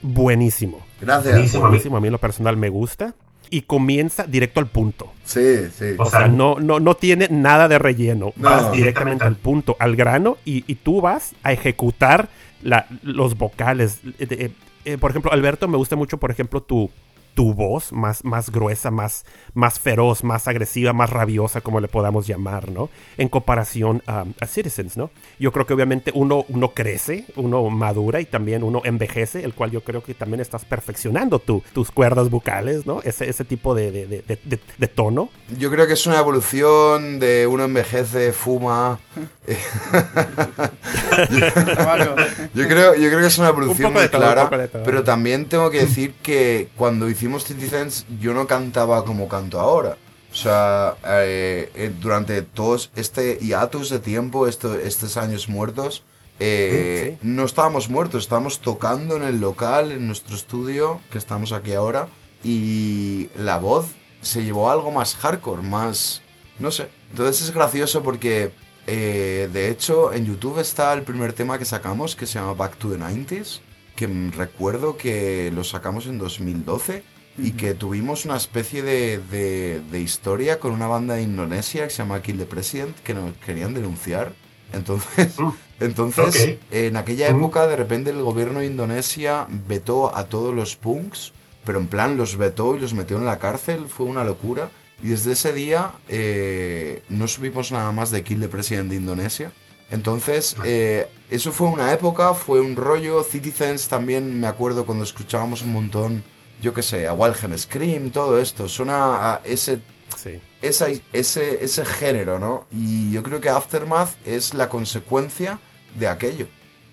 Buenísimo. Gracias. Buenísimo. Buenísimo, a mí en lo personal me gusta. Y comienza directo al punto. Sí, sí. O O sea, sea, no, no, no tiene nada de relleno. No. vas directamente al punto, al grano, y, y tú vas a ejecutar la- los vocales. Eh, eh, eh, por ejemplo, Alberto, me gusta mucho, por ejemplo, tu, tu voz más, más gruesa, más, más feroz, más agresiva, más rabiosa, como le podamos llamar, ¿no? En comparación a, a Citizens, ¿no? Yo creo que obviamente uno, uno crece, uno madura y también uno envejece, el cual yo creo que también estás perfeccionando tu, tus cuerdas vocales, ¿no? Ese, ese tipo de, de- de- de- de tono. Yo creo que es una evolución de uno envejece, fuma. Yo creo, yo creo que es una evolución muy todo, un clara, poco de todo. pero también tengo que decir que cuando hicimos Citizens yo no cantaba como canto ahora. O sea, eh, eh, durante todos este hiatus de tiempo, esto- estos años muertos, eh, no estábamos muertos, estábamos tocando en el local, en nuestro estudio, que estamos aquí ahora, y la voz se llevó a algo más hardcore, más... no sé. Entonces es gracioso porque, eh, de hecho, en YouTube está el primer tema que sacamos, que se llama Back to the 90s, que recuerdo que lo sacamos en 2012 y que tuvimos una especie de, de- de historia con una banda de Indonesia que se llama Kill the President, que nos querían denunciar. Entonces, entonces en aquella época, de repente, el gobierno de Indonesia vetó a todos los punks, pero en plan los vetó y los metió en la cárcel, fue una locura. Y desde ese día eh, no subimos nada más de Kill the President de Indonesia. Entonces, eh, eso fue una época, fue un rollo. Citizens también me acuerdo cuando escuchábamos un montón, yo qué sé, a Wilhelm Scream, todo esto. Suena a ese Sí. esa- ese, ese género, ¿no? Y yo creo que Aftermath es la consecuencia de aquello.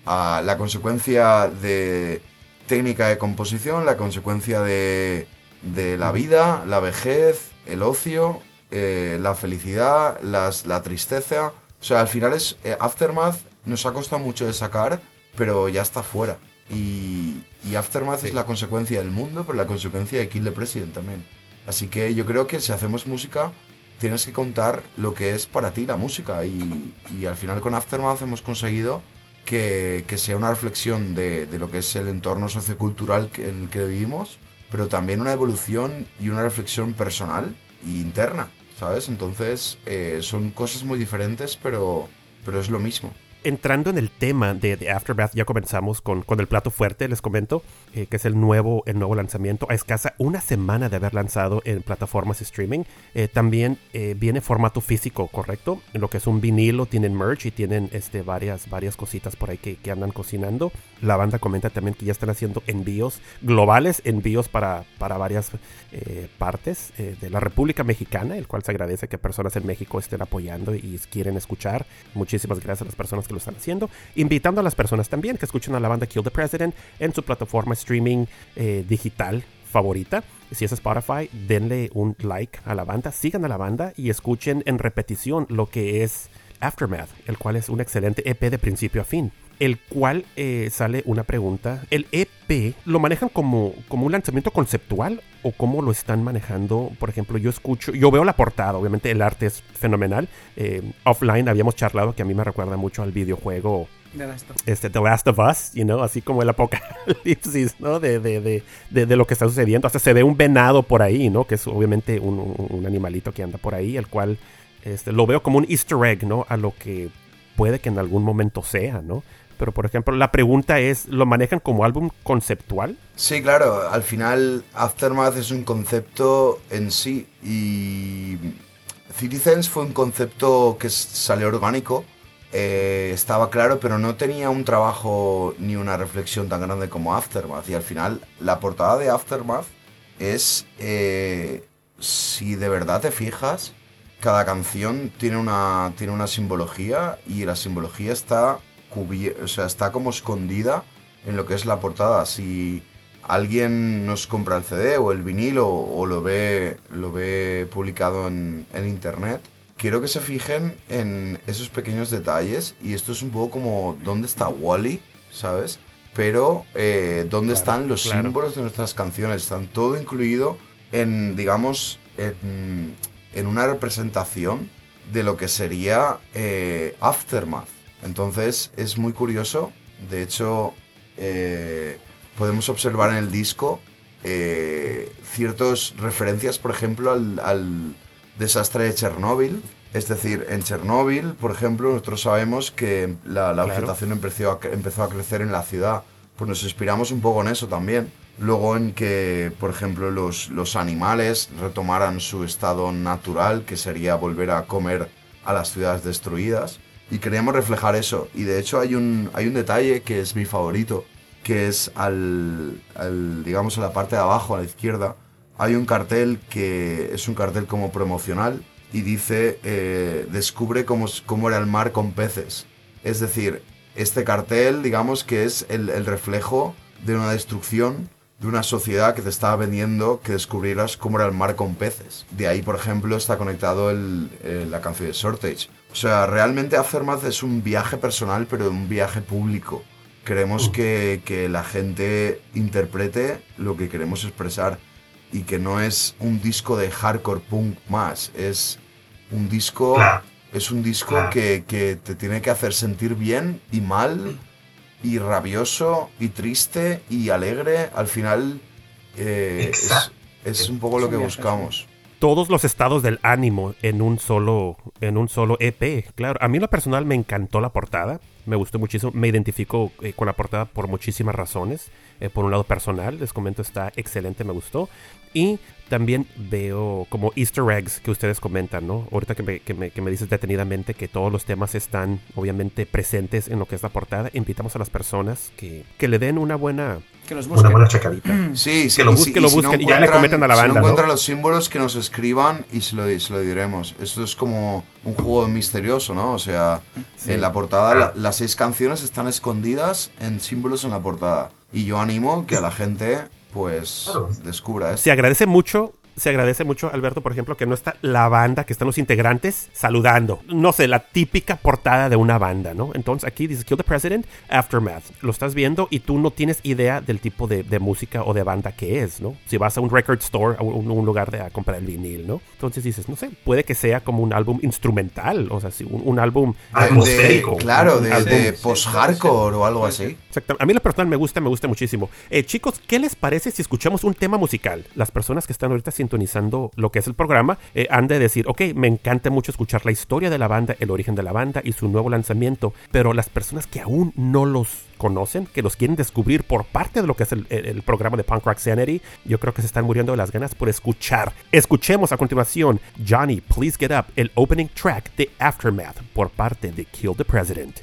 Ah, la consecuencia de técnica de composición, la consecuencia de, de la vida, la vejez, el ocio, eh, la felicidad, las, la tristeza. O sea, al final es eh, Aftermath nos ha costado mucho de sacar, pero ya está fuera. Y, y Aftermath es la consecuencia del mundo, pero la consecuencia de Kill the President también. Así que yo creo que si hacemos música, tienes que contar lo que es para ti la música. Y, y al final con Aftermath hemos conseguido que, que sea una reflexión de, de lo que es el entorno sociocultural en el que vivimos, pero también una evolución y una reflexión personal e interna, ¿sabes? Entonces eh, son cosas muy diferentes, pero, pero es lo mismo. Entrando en el tema de, de Aftermath, ya comenzamos con, con el plato fuerte, les comento, eh, que es el nuevo, el nuevo lanzamiento. A escasa una semana de haber lanzado en plataformas streaming, eh, también eh, viene formato físico, ¿correcto? En lo que es un vinilo, tienen merch y tienen este, varias, varias cositas por ahí que, que andan cocinando. La banda comenta también que ya están haciendo envíos globales, envíos para, para varias eh, partes de la República Mexicana, el cual se agradece que personas en México estén apoyando y quieren escuchar. Muchísimas gracias a las personas que lo están haciendo. Invitando a las personas también que escuchen a la banda Kill the President en su plataforma streaming eh, digital favorita. Si es Spotify, denle un like a la banda, sigan a la banda y escuchen en repetición lo que es Aftermath, el cual es un excelente EP de principio a fin. El cual eh, sale una pregunta. ¿El EP lo manejan como, como un lanzamiento conceptual o cómo lo están manejando? Por ejemplo, yo escucho, yo veo la portada, obviamente el arte es fenomenal. Eh, offline habíamos charlado que a mí me recuerda mucho al videojuego De las to- este, The Last of Us, you know, así como el apocalipsis, ¿no? De, de, de, de, de lo que está sucediendo. Hasta se ve un venado por ahí, ¿no? Que es obviamente un, un- un animalito que anda por ahí, el cual este, lo veo como un easter egg, ¿no? A lo que puede que en algún momento sea, ¿no? Pero, por ejemplo, la pregunta es, ¿lo manejan como álbum conceptual? Sí, claro, al final Aftermath es un concepto en sí y Citizens fue un concepto que salió orgánico, eh, estaba claro, pero no tenía un trabajo ni una reflexión tan grande como Aftermath y al final la portada de Aftermath es, eh, si de verdad te fijas, cada canción tiene una, tiene una simbología y la simbología está, o sea, está como escondida en lo que es la portada. Si alguien nos compra el CD o el vinilo o lo ve, lo ve publicado en, en internet, quiero que se fijen en esos pequeños detalles y esto es un poco como dónde está Wally, ¿sabes? Pero eh, dónde Claro, están los claro. símbolos de nuestras canciones, están todo incluido en, digamos, en, en una representación de lo que sería eh, Aftermath. Entonces es muy curioso. De hecho, eh, podemos observar en el disco eh, ciertas referencias, por ejemplo, al, al desastre de Chernóbil. Es decir, en Chernóbil, por ejemplo, nosotros sabemos que la, la Claro. vegetación empezó a, cre- empezó a crecer en la ciudad. Pues nos inspiramos un poco en eso también. Luego en que, por ejemplo, los, los animales retomaran su estado natural, que sería volver a comer a las ciudades destruidas. Y queríamos reflejar eso. Y de hecho hay un, hay un detalle que es mi favorito, que es al, al, digamos, a la parte de abajo, a la izquierda, hay un cartel que es un cartel como promocional y dice, eh, descubre cómo, cómo era el mar con peces. Es decir, este cartel, digamos que es el reflejo de una destrucción de una sociedad que te estaba vendiendo que descubrieras cómo era el mar con peces. De ahí, por ejemplo, está conectado el- eh, la canción de Shortage. O sea, realmente Aftermath es un viaje personal, pero un viaje público. Queremos que, que la gente interprete lo que queremos expresar y que no es un disco de hardcore punk más, es un disco, Claro. es un disco Claro. que, que te tiene que hacer sentir bien y mal y rabioso y triste y alegre. Al final eh, es, es un poco lo que buscamos. todos los estados del ánimo en un solo en un solo EP. Claro, a mí en lo personal me encantó la portada, me gustó muchísimo, me identifico eh, con la portada por muchísimas razones. Eh, por un lado personal, les comento, está excelente, me gustó. Y también veo como easter eggs que ustedes comentan, ¿no? Ahorita que me, que me, que me dices detenidamente que todos los temas están obviamente presentes en lo que es la portada, invitamos a las personas que, que le den una buena... Que los Una busquen. buena checadita. Sí, sí, Que lo y busquen, si- que lo y si no y ya le comentan a la Si banda, no ¿no? encuentran los símbolos, que nos escriban y se lo, se lo diremos. Esto es como un juego misterioso, ¿no? O sea, en la portada, la- las seis canciones están escondidas en símbolos en la portada. Y yo animo que a la gente, pues, Claro. descubra esto. Se agradece mucho, se agradece mucho, Alberto, por ejemplo, que no está la banda, que están los integrantes saludando. No sé, la típica portada de una banda, ¿no? Entonces aquí dice Kill the President, Aftermath. Lo estás viendo y tú no tienes idea del tipo de, de música o de banda que es, ¿no? Si vas a un record store, a un, un lugar de a comprar el vinil, ¿no? Entonces dices, no sé, puede que sea como un álbum instrumental, o sea, sí, un, un álbum Ah, De- atmosférico. claro, de, de post-hardcore o algo así. Exacto. A mí la personal me gusta, me gusta muchísimo. Eh, chicos, ¿qué les parece si escuchamos un tema musical? Las personas que están ahorita sintonizando lo que es el programa eh, han de decir, ok, me encanta mucho escuchar la historia de la banda, el origen de la banda y su nuevo lanzamiento, pero las personas que aún no los conocen, que los quieren descubrir por parte de lo que es el, programa de Punk Rock Sanity, yo creo que se están muriendo de las ganas por escuchar. Escuchemos a continuación Johnny, Please Get Up, el opening track de Aftermath por parte de Kill the President.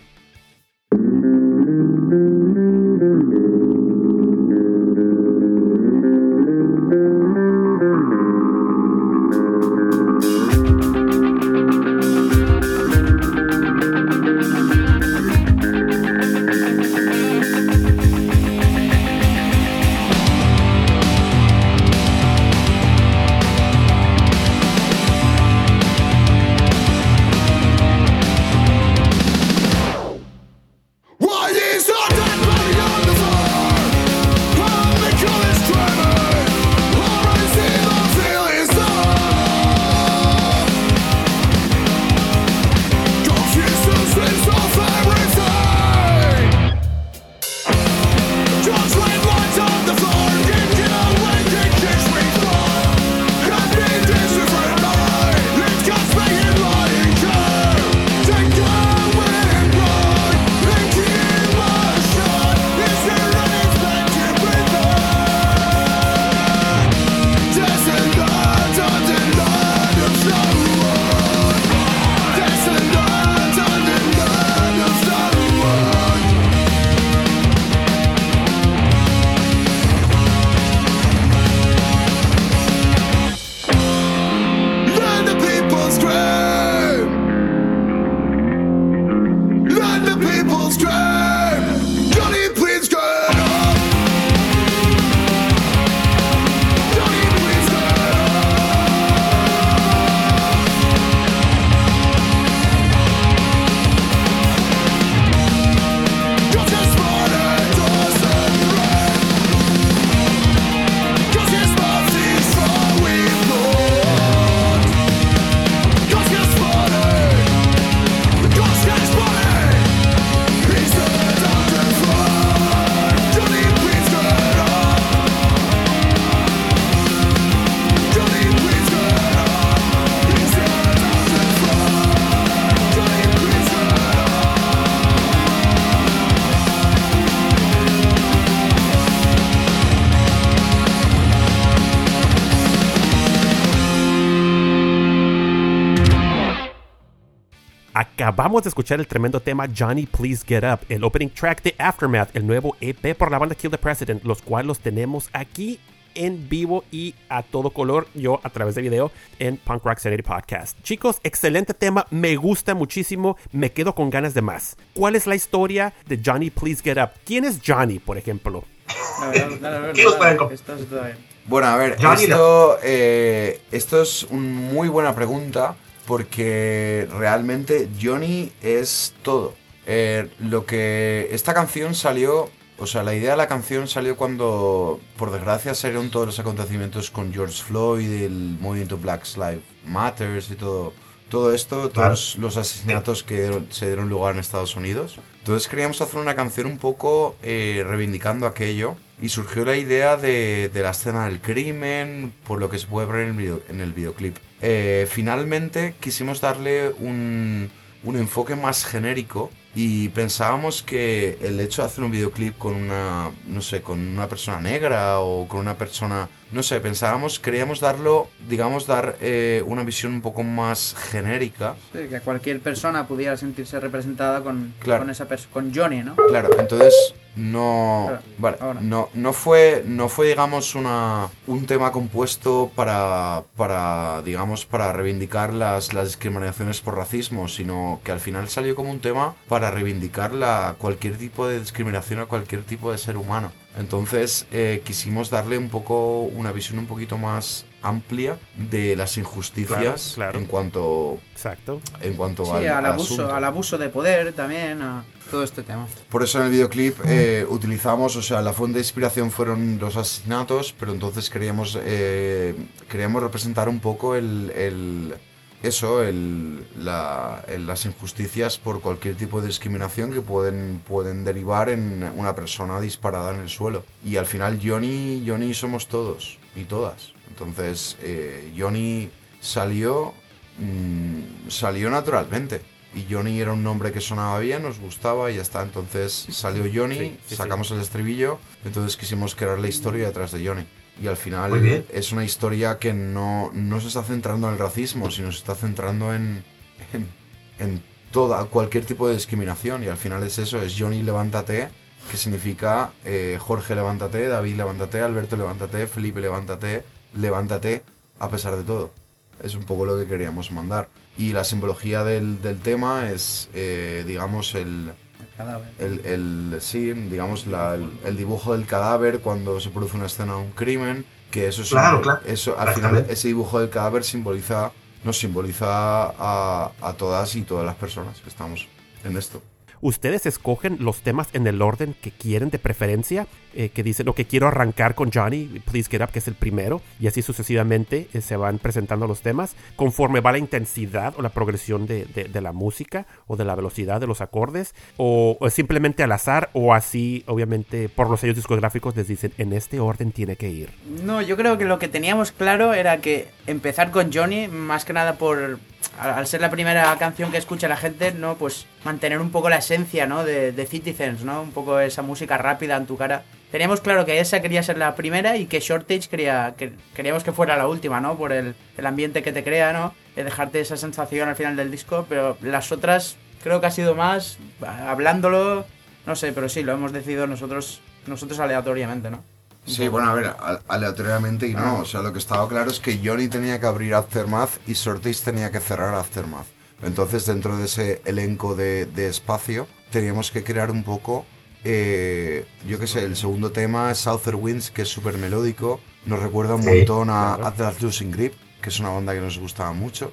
Acabamos de escuchar el tremendo tema Johnny Please Get Up, el opening track de Aftermath, el nuevo EP por la banda Kill the President, los cuales los tenemos aquí en vivo y a todo color, yo a través de video en Punk Rock Sanity Podcast. Chicos, excelente tema, me gusta muchísimo, me quedo con ganas de más. ¿Cuál es la historia de Johnny Please Get Up? ¿Quién es Johnny, por ejemplo? Dale, dale, dale, dale, ¿Qué nos pueden dale, esto está bien. Bueno, a ver, Johnny esto, eh, esto es una muy buena pregunta porque realmente Johnny es todo. Eh, lo que esta canción salió, o sea, la idea de la canción salió cuando, por desgracia, salieron todos los acontecimientos con George Floyd, el movimiento Black Lives Matters y todo, todo esto, todos los asesinatos que se dieron lugar en Estados Unidos. Entonces queríamos hacer una canción un poco eh, reivindicando aquello y surgió la idea de, de la escena del crimen, por lo que se puede ver en el, video- en el videoclip. Eh, finalmente quisimos darle un, un enfoque más genérico y pensábamos que el hecho de hacer un videoclip con una, no sé, con una persona negra o con una persona, no sé, pensábamos, queríamos darlo, digamos, dar eh, una visión un poco más genérica Sí, que cualquier persona pudiera sentirse representada con, Claro. con esa con Johnny, ¿no? Claro, entonces no, Claro, vale, ahora. no, no fue, no fue digamos una, un tema compuesto para, para, digamos, para reivindicar las, las discriminaciones por racismo, sino que al final salió como un tema para reivindicar la, cualquier tipo de discriminación a cualquier tipo de ser humano. Entonces eh, quisimos darle un poco una visión un poquito más amplia de las injusticias Claro, claro. en cuanto Exacto. en cuanto Sí, al, abuso, asunto. al abuso de poder también, a todo este tema. Por eso en el videoclip eh, utilizamos, o sea, la fuente de inspiración fueron los asesinatos, pero entonces queríamos, eh, queríamos representar un poco el, el- eso, el, la- el- las injusticias por cualquier tipo de discriminación que pueden, pueden derivar en una persona disparada en el suelo. Y al final Johnny, Johnny somos todos y todas. Entonces eh, Johnny salió, mm, salió naturalmente. Y Johnny era un nombre que sonaba bien, nos gustaba y ya está. Entonces salió Johnny, Sí, sí, sacamos el estribillo, entonces quisimos crear la historia detrás de Johnny. Y al final es una historia que no, no se está centrando en el racismo, sino se está centrando en, en, en toda, cualquier tipo de discriminación. Y al final es eso, es Johnny levántate, que significa eh, Jorge levántate, David levántate, Alberto levántate, Felipe levántate, levántate a pesar de todo. Es un poco lo que queríamos mandar. Y la simbología del, del tema es, eh, digamos, El cadáver. el, el- sí, digamos, la- el, el dibujo del cadáver cuando se produce una escena de un crimen, que eso, Claro, claro. eso al final ese dibujo del cadáver simboliza, nos simboliza a, a todas y todas las personas que estamos en esto. Ustedes escogen los temas en el orden que quieren de preferencia, eh, que dicen, que quiero arrancar con Johnny, Please Get Up, que es el primero, y así sucesivamente eh, se van presentando los temas, conforme va la intensidad o la progresión de la música o de la velocidad de los acordes, o, o simplemente al azar, o así, obviamente, por los sellos discográficos les dicen, en este orden tiene que ir. No, yo creo que lo que teníamos claro era que empezar con Johnny, más que nada por. Al ser la primera canción que escucha la gente, ¿no? Pues mantener un poco la esencia, ¿no? De, de Citizens, ¿no? Un poco esa música rápida en tu cara. Teníamos claro que esa quería ser la primera y que Shortage quería, que, queríamos que fuera la última, ¿no? Por el, el ambiente que te crea, ¿no? De dejarte esa sensación al final del disco, pero las otras creo que ha sido más hablándolo, no sé, pero sí, lo hemos decidido nosotros, nosotros aleatoriamente, ¿no? Sí, bueno, a ver, aleatoriamente y no. O sea, lo que estaba claro es que Johnny tenía que abrir Aftermath y Sortis tenía que cerrar Aftermath. Entonces, dentro de ese elenco de, de espacio, teníamos que crear un poco, eh, yo qué sé, el segundo tema es Southern Winds, que es súper melódico. Nos recuerda un Sí, montón a Atlas Losing Grip, que es una banda que nos gustaba mucho.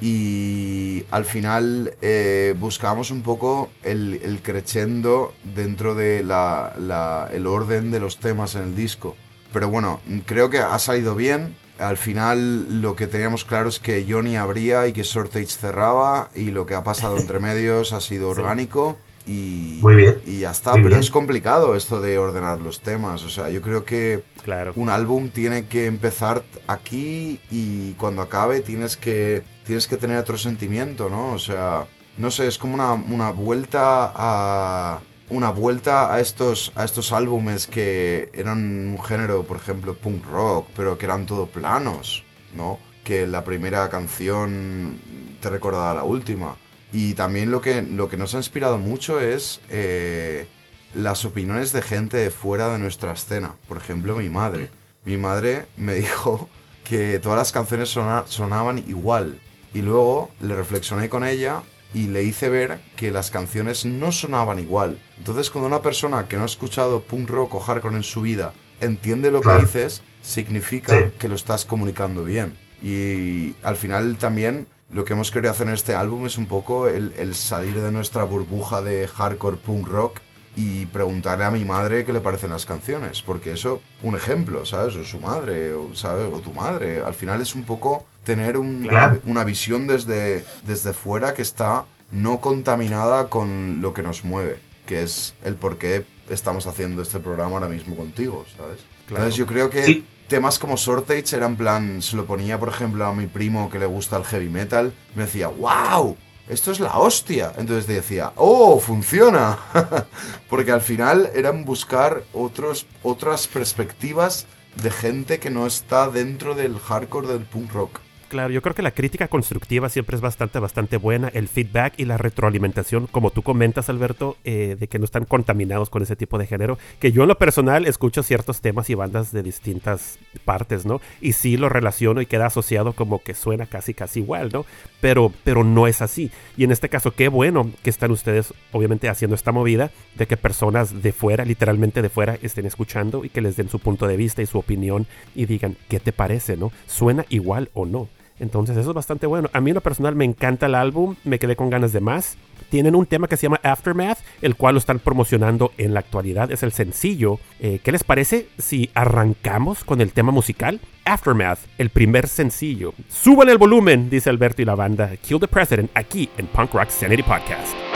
Y al final eh, buscábamos un poco el, el crescendo dentro de la, la- el orden de los temas en el disco. Pero bueno, creo que ha salido bien. Al final lo que teníamos claro es que Johnny abría y que Sortage cerraba y lo que ha pasado entre medios ha sido orgánico y, Muy bien. y ya está. Muy Pero bien. es complicado esto de ordenar los temas. O sea, yo creo que Claro. un álbum tiene que empezar aquí y cuando acabe tienes que tienes que tener otro sentimiento, ¿no? O sea, no sé, es como una, una vuelta a una vuelta a estos a estos álbumes que eran un género, por ejemplo, punk rock, pero que eran todo planos, ¿no? Que la primera canción te recordaba la última. Y también lo que, lo que nos ha inspirado mucho es eh, las opiniones de gente de fuera de nuestra escena. Por ejemplo, mi madre. Mi madre me dijo que todas las canciones sona- sonaban igual. Y luego le reflexioné con ella y le hice ver que las canciones no sonaban igual. Entonces, cuando una persona que no ha escuchado punk rock o hardcore en su vida entiende lo que dices, significa que lo estás comunicando bien. Y al final también lo que hemos querido hacer en este álbum es un poco el, el salir de nuestra burbuja de hardcore punk rock y preguntarle a mi madre qué le parecen las canciones, porque eso, un ejemplo, ¿sabes? O su madre, o, ¿sabes? O tu madre. Al final es un poco tener un- Claro. una visión desde, desde fuera que está no contaminada con lo que nos mueve, que es el por qué estamos haciendo este programa ahora mismo contigo, ¿sabes? Claro. Entonces yo creo que Sí. Temas como Sortage eran plan, se lo ponía por ejemplo a mi primo que le gusta el heavy metal, me decía, wow, esto es la hostia. Entonces decía, oh, funciona. Porque al final eran buscar otros, otras perspectivas de gente que no está dentro del hardcore del punk rock. Claro, yo creo que la crítica constructiva siempre es bastante, bastante buena. El feedback y la retroalimentación, como tú comentas, Alberto, eh, de que no están contaminados con ese tipo de género. Que yo en lo personal escucho ciertos temas y bandas de distintas partes, ¿no? Y sí lo relaciono y queda asociado como que suena casi, casi igual, ¿no? Pero, pero no es así. Y en este caso, qué bueno que están ustedes, obviamente, haciendo esta movida de que personas de fuera, literalmente de fuera, estén escuchando y que les den su punto de vista y su opinión y digan, ¿qué te parece, no? ¿Suena igual o no? Entonces eso es bastante bueno. A mí en lo personal me encanta el álbum, me quedé con ganas de más. Tienen un tema que se llama Aftermath, el cual lo están promocionando en la actualidad. Es el sencillo. Eh, ¿Qué les parece si arrancamos con el tema musical? Aftermath, el primer sencillo. Suban el volumen, dice Alberto y la banda. Kill the President, aquí en Punk Rock Sanity Podcast.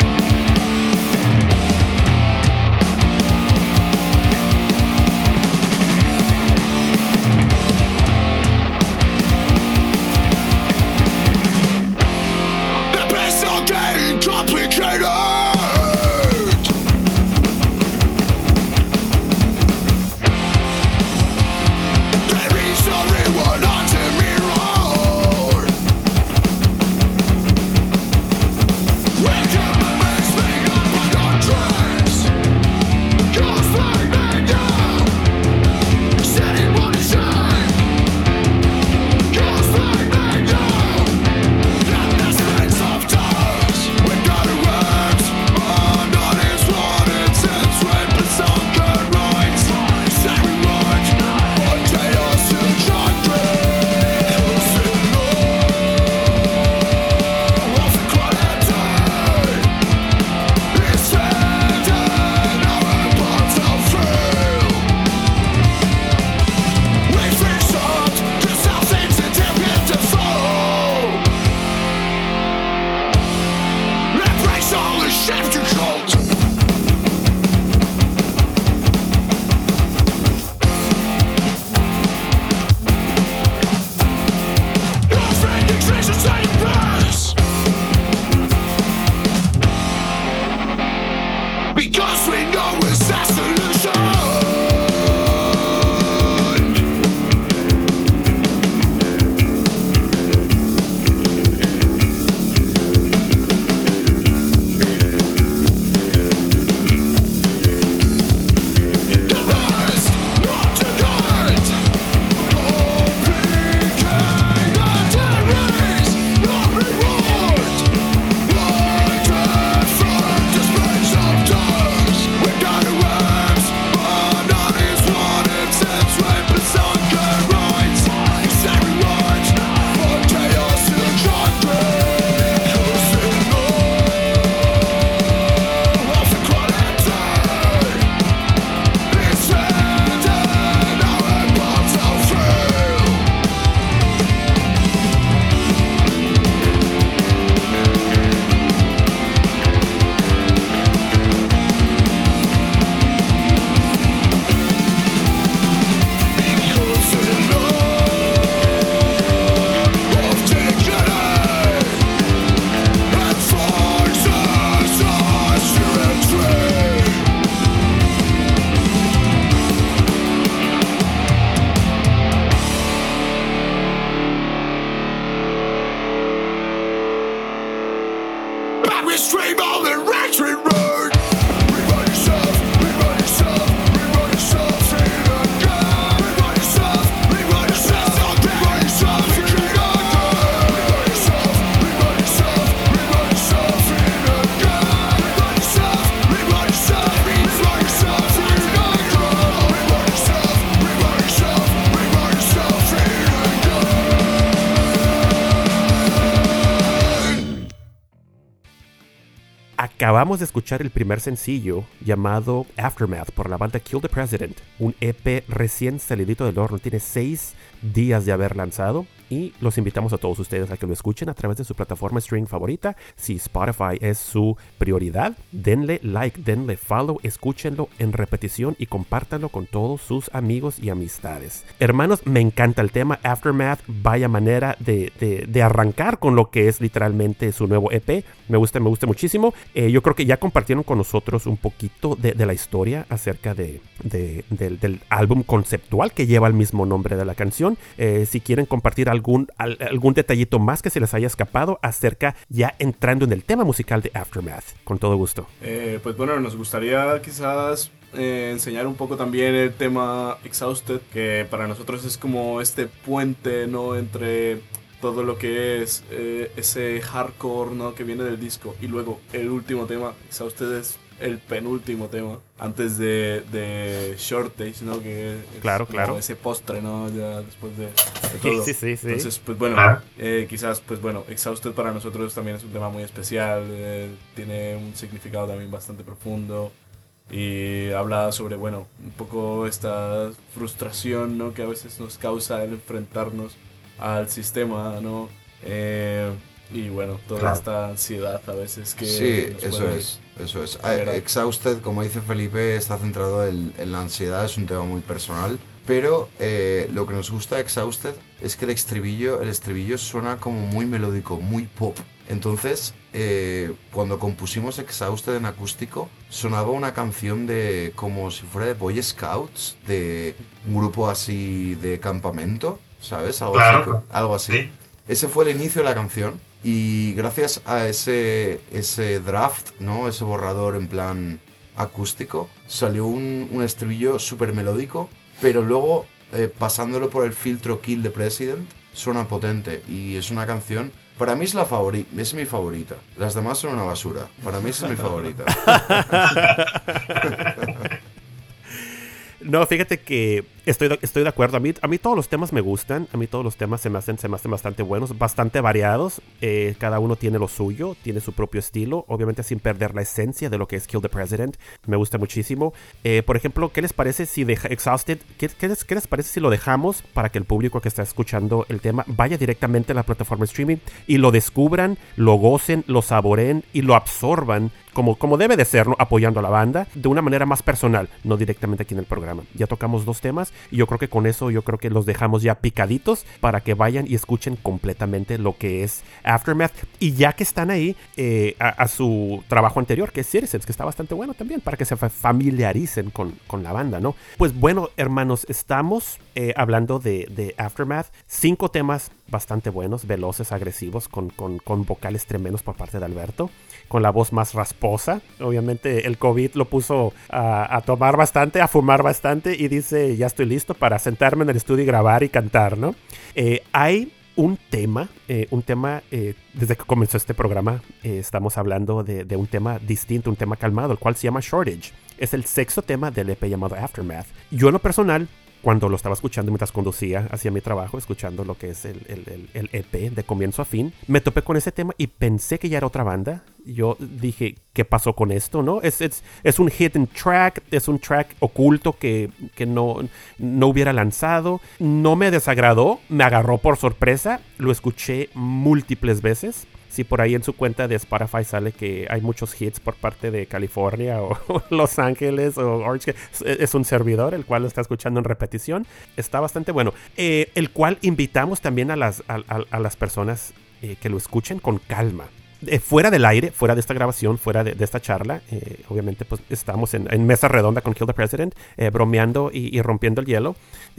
Acabamos de escuchar el primer sencillo llamado Aftermath por la banda Kill the President, un EP recién salidito del horno, tiene seis días de haber lanzado y los invitamos a todos ustedes a que lo escuchen a través de su plataforma streaming favorita. Si Spotify es su prioridad, denle like, denle follow, escúchenlo en repetición y compártanlo con todos sus amigos y amistades. Hermanos, me encanta el tema Aftermath, vaya manera de, de, arrancar con lo que es literalmente su nuevo EP. Me gusta, me gusta muchísimo. Eh, yo creo que ya compartieron con nosotros un poquito de, de la historia acerca de, del álbum conceptual que lleva el mismo nombre de la canción. Eh, si quieren compartir algo algún, detallito más que se les haya escapado acerca ya entrando en el tema musical de Aftermath. Con todo gusto. Eh, pues bueno, nos gustaría quizás eh, enseñar un poco también el tema Exhausted, que para nosotros es como este puente, ¿no? Entre todo lo que es eh, ese hardcore, ¿no? Que viene del disco. Y luego el último tema, Exhausted es el penúltimo tema antes de, de Shortage, ¿no? Que es claro, claro. ese postre, ¿no? Ya después de, todo. Sí, sí, sí. Entonces, pues bueno, eh, quizás, pues bueno, Exhausted para nosotros también es un tema muy especial, eh, tiene un significado también bastante profundo y habla sobre, bueno, un poco esta frustración, ¿no? Que a veces nos causa el enfrentarnos al sistema, ¿no? Eh, y bueno, toda esta ansiedad a veces que... Sí, eso es, eso es. Exhausted, como dice Felipe, está centrado en, la ansiedad, es un tema muy personal. Pero eh, lo que nos gusta de Exhausted es que el estribillo, el estribillo suena como muy melódico, muy pop. Entonces, eh, cuando compusimos Exhausted en acústico, sonaba una canción de como si fuera de Boy Scouts, de un grupo así de campamento, ¿sabes? Algo así. Algo así. Ese fue el inicio de la canción y gracias a ese, ese draft, ¿no? Ese borrador en plan acústico, salió un, un estribillo súper melódico, pero luego eh, pasándolo por el filtro Kill the President, suena potente y es una canción para mí es la favorita, es mi favorita. Las demás son una basura. Para mí es mi favorita. no, fíjate que Estoy estoy de acuerdo. A mí, a mí todos los temas me gustan. A mí todos los temas se me hacen, se me hacen bastante buenos, bastante variados. Eh, cada uno tiene lo suyo, tiene su propio estilo. Obviamente sin perder la esencia de lo que es Kill the President. Me gusta muchísimo. Eh, por ejemplo, ¿qué les parece si deja Exhausted? ¿qué, les, ¿qué, les, parece si lo dejamos para que el público que está escuchando el tema vaya directamente a la plataforma streaming y lo descubran, lo gocen, lo saboren y lo absorban como, como debe de ser, apoyando a la banda de una manera más personal, no directamente aquí en el programa. Ya tocamos dos temas y yo creo que con eso yo creo que los dejamos ya picaditos para que vayan y escuchen completamente lo que es Aftermath. Y ya que están ahí eh, a, su trabajo anterior, que es Citizens, que está bastante bueno también, para que se familiaricen con, con la banda, ¿no? Pues bueno, hermanos, estamos eh, hablando de, de, Aftermath. Cinco temas bastante buenos, veloces, agresivos, con, con, con vocales tremendos por parte de Alberto con la voz más rasposa. Obviamente el COVID lo puso a, tomar bastante, a fumar bastante y dice, ya estoy listo para sentarme en el estudio y grabar y cantar, ¿no? Eh, hay un tema, eh, un tema, eh, desde que comenzó este programa, estamos hablando de, de, un tema distinto, un tema calmado, el cual se llama Shortage. Es el sexto tema del EP llamado Aftermath. Yo en lo personal cuando lo estaba escuchando mientras conducía hacia mi trabajo, escuchando lo que es el, el, EP e de comienzo a fin, me topé con ese tema y pensé que ya era otra banda. Yo dije, ¿qué pasó con esto? ¿No? Es, es, es un hidden track, es un track oculto que, que no, no hubiera lanzado. No me desagradó, me agarró por sorpresa, lo escuché múltiples veces si por ahí en su cuenta de Spotify sale que hay muchos hits por parte de California o, Los Ángeles o Orange, es un servidor el cual lo está escuchando en repetición. Está bastante bueno. Eh, el cual invitamos también a las, a, las personas eh, que lo escuchen con calma. Eh, fuera del aire, fuera de esta grabación, fuera de, esta charla, eh, obviamente pues estamos en, mesa redonda con Kill the President, eh, bromeando y, rompiendo el hielo,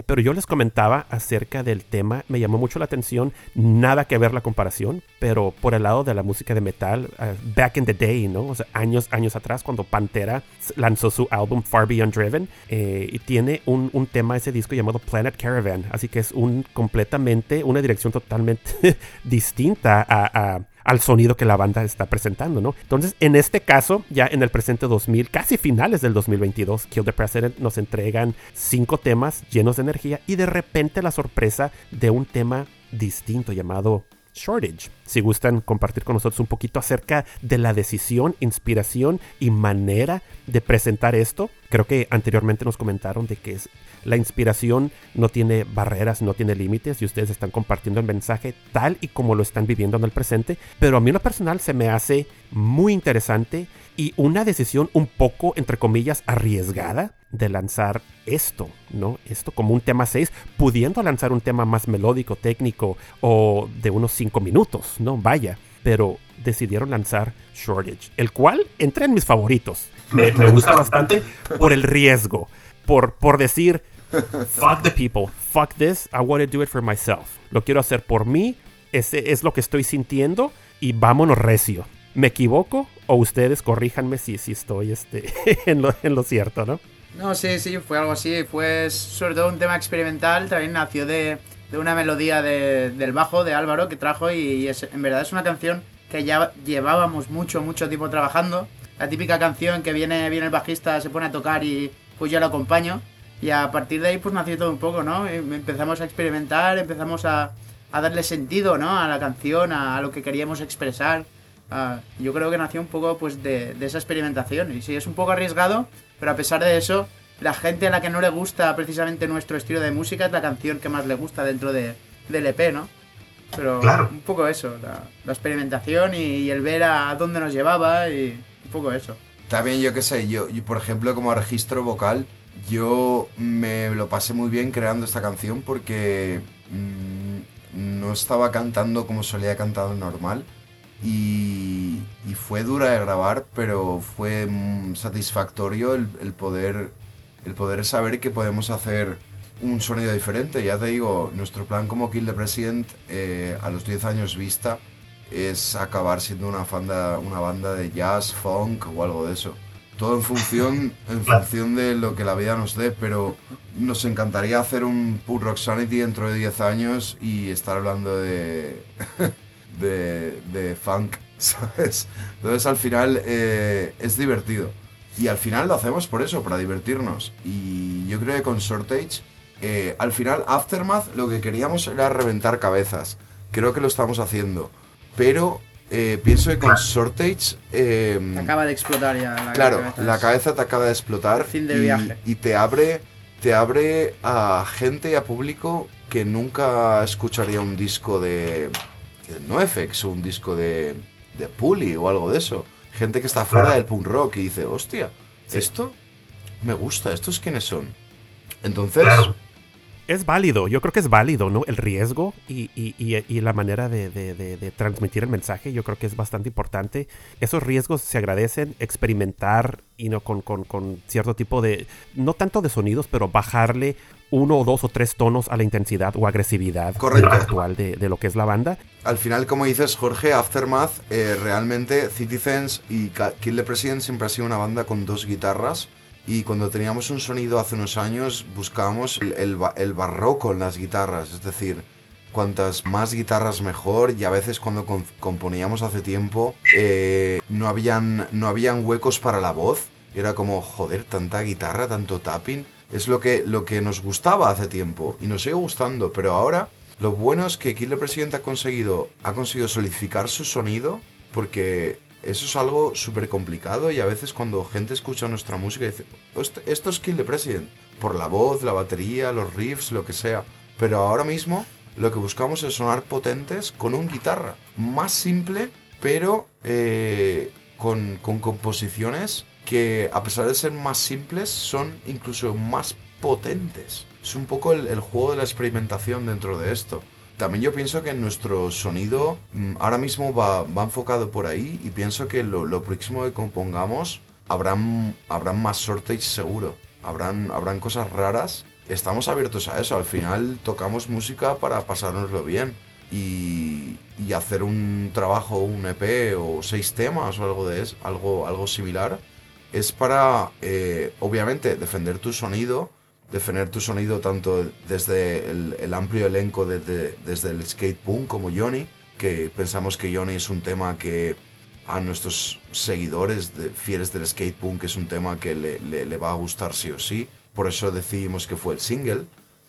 pero yo les comentaba acerca del tema, me llamó mucho la atención, nada que ver la comparación, pero por el lado de la música de metal, back in the day, ¿no? O sea, años, años atrás, cuando Pantera lanzó su álbum Far Beyond Driven, y tiene un, un tema, ese disco llamado Planet Caravan, así que es un completamente, una dirección totalmente distinta a al sonido que la banda está presentando, ¿no? Entonces, en este caso, ya en el presente 2000, casi finales del 2022, Kill the President nos entregan cinco temas llenos de energía y de repente la sorpresa de un tema distinto llamado Shortage. Si gustan compartir con nosotros un poquito acerca de la decisión, inspiración y manera de presentar esto. Creo que anteriormente nos comentaron de que es, la inspiración no tiene barreras, no tiene límites y ustedes están compartiendo el mensaje tal y como lo están viviendo en el presente. Pero a mí en lo personal se me hace muy interesante y una decisión un poco, entre comillas, arriesgada de lanzar esto, ¿no? Esto como un tema 6, pudiendo lanzar un tema más melódico, técnico o de unos 5 minutos, ¿no? Vaya, pero decidieron lanzar Shortage, el cual entra en mis favoritos. Me, me gusta bastante por el riesgo, por, por decir, fuck the people, fuck this, I want to do it for myself. Lo quiero hacer por mí, ese es lo que estoy sintiendo y vámonos recio. ¿Me equivoco? O ustedes corríjanme si, si estoy este, en, lo, en lo cierto, ¿no? No, sí, sí, fue algo así. Fue sobre todo un tema experimental. También nació de, de una melodía de- del bajo de Álvaro que trajo y, es, en verdad es una canción que ya llevábamos mucho, mucho tiempo trabajando. La típica canción que viene, viene el bajista, se pone a tocar y pues yo lo acompaño. Y a partir de ahí pues nació todo un poco, ¿no? Empezamos a experimentar, empezamos a, a darle sentido, ¿no? A la canción, a, a lo que queríamos expresar. Ah, yo creo que nació un poco pues de, de esa experimentación. Y sí, es un poco arriesgado, pero a pesar de eso, la gente a la que no le gusta precisamente nuestro estilo de música es la canción que más le gusta dentro de, del EP, ¿no? Pero un poco eso, la, la experimentación y, y el ver a dónde nos llevaba y un poco eso. También yo qué sé, yo, yo, por ejemplo como registro vocal, yo me lo pasé muy bien creando esta canción porque mm, no estaba cantando como solía cantar normal y, fue dura de grabar, pero fue mm, satisfactorio el, poder el poder saber que podemos hacer un sonido diferente. Ya te digo, nuestro plan como Kill the President eh, a los 10 años vista es acabar siendo una banda, una banda de jazz, funk o algo de eso. Todo en función, en función de lo que la vida nos dé, pero nos encantaría hacer un Punk Rock Sanity dentro de 10 años y estar hablando de, de, de funk, ¿sabes? Entonces al final eh, es divertido. Y al final lo hacemos por eso, para divertirnos. Y yo creo que con Shortage, eh, al final Aftermath lo que queríamos era reventar cabezas. Creo que lo estamos haciendo. Pero eh, pienso que con Shortage... eh, Te acaba de explotar ya la Claro, cabeza. la cabeza te acaba de explotar Fin del y, viaje. y te abre te abre a gente y a público que nunca escucharía un disco de, de NoFX o un disco de, de Puli o algo de eso. Gente que está fuera del punk rock y dice, hostia, esto me gusta, ¿estos quiénes son? Entonces, es válido, yo creo que es válido, ¿no? El riesgo y, y- y- y la manera de, de- de- de transmitir el mensaje, yo creo que es bastante importante. Esos riesgos se agradecen, experimentar y no con, con- con cierto tipo de, no tanto de sonidos, pero bajarle uno o dos o tres tonos a la intensidad o agresividad Correcto. actual de, de lo que es la banda. al final, como dices, Jorge, Aftermath, eh, realmente Citizens y Kill the President siempre ha sido una banda con dos guitarras. Y cuando teníamos un sonido hace unos años, buscábamos el, el ba- el barroco en las guitarras. Es decir, cuantas más guitarras mejor. Y a veces cuando componíamos hace tiempo, eh, no, habían, no habían huecos para la voz. Era como, joder, tanta guitarra, tanto tapping. Es lo que, lo que nos gustaba hace tiempo. Y nos sigue gustando. Pero ahora lo bueno es que Killer President ha conseguido, ha conseguido solidificar su sonido porque eso es algo súper complicado y a veces cuando gente escucha nuestra música dice, "Esto- es Kill the President, por la voz, la batería, los riffs, lo que sea. Pero ahora mismo lo que buscamos es sonar potentes con un guitarra, más simple, pero eh, con, con composiciones que a pesar de ser más simples son incluso más potentes. Es un poco el juego de la experimentación dentro de esto. También yo pienso que nuestro sonido mm, ahora mismo va, va enfocado por ahí y pienso que lo, lo próximo que compongamos habrán, habrán más shortage seguro. Habrán, habrán cosas raras. Estamos abiertos a eso. Al final tocamos música para pasárnoslo bien. Y, y hacer un trabajo, un EP o seis temas o algo de es- algo, algo similar es para, eh, obviamente, defender tu sonido, defender tu sonido tanto desde el, amplio elenco, desde, desde el skate punk como Johnny, que pensamos que Johnny es un tema que a nuestros seguidores de- fieles del skate punk es un tema que le, le- le va a gustar sí o sí, por eso decidimos que fue el single.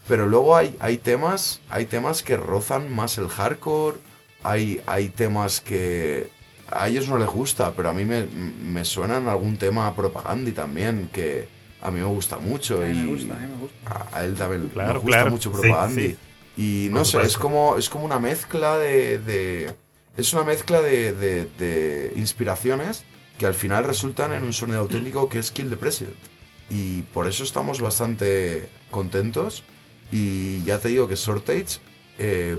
Pero luego hay, hay, temas, hay temas que rozan más el hardcore hay, hay temas que a ellos no les gusta, pero a mí me, me suenan algún tema propaganda también, que a mí me gusta mucho. A mí me gusta, a mí me gusta. a él también Claro, me gusta claro. mucho Sí, sí. Y Por no sé, es como, es como una mezcla de, de- es una mezcla de, de- de inspiraciones que al final resultan en un sonido auténtico que es Kill the President. Y por eso estamos bastante contentos. Y ya te digo que Sortage eh,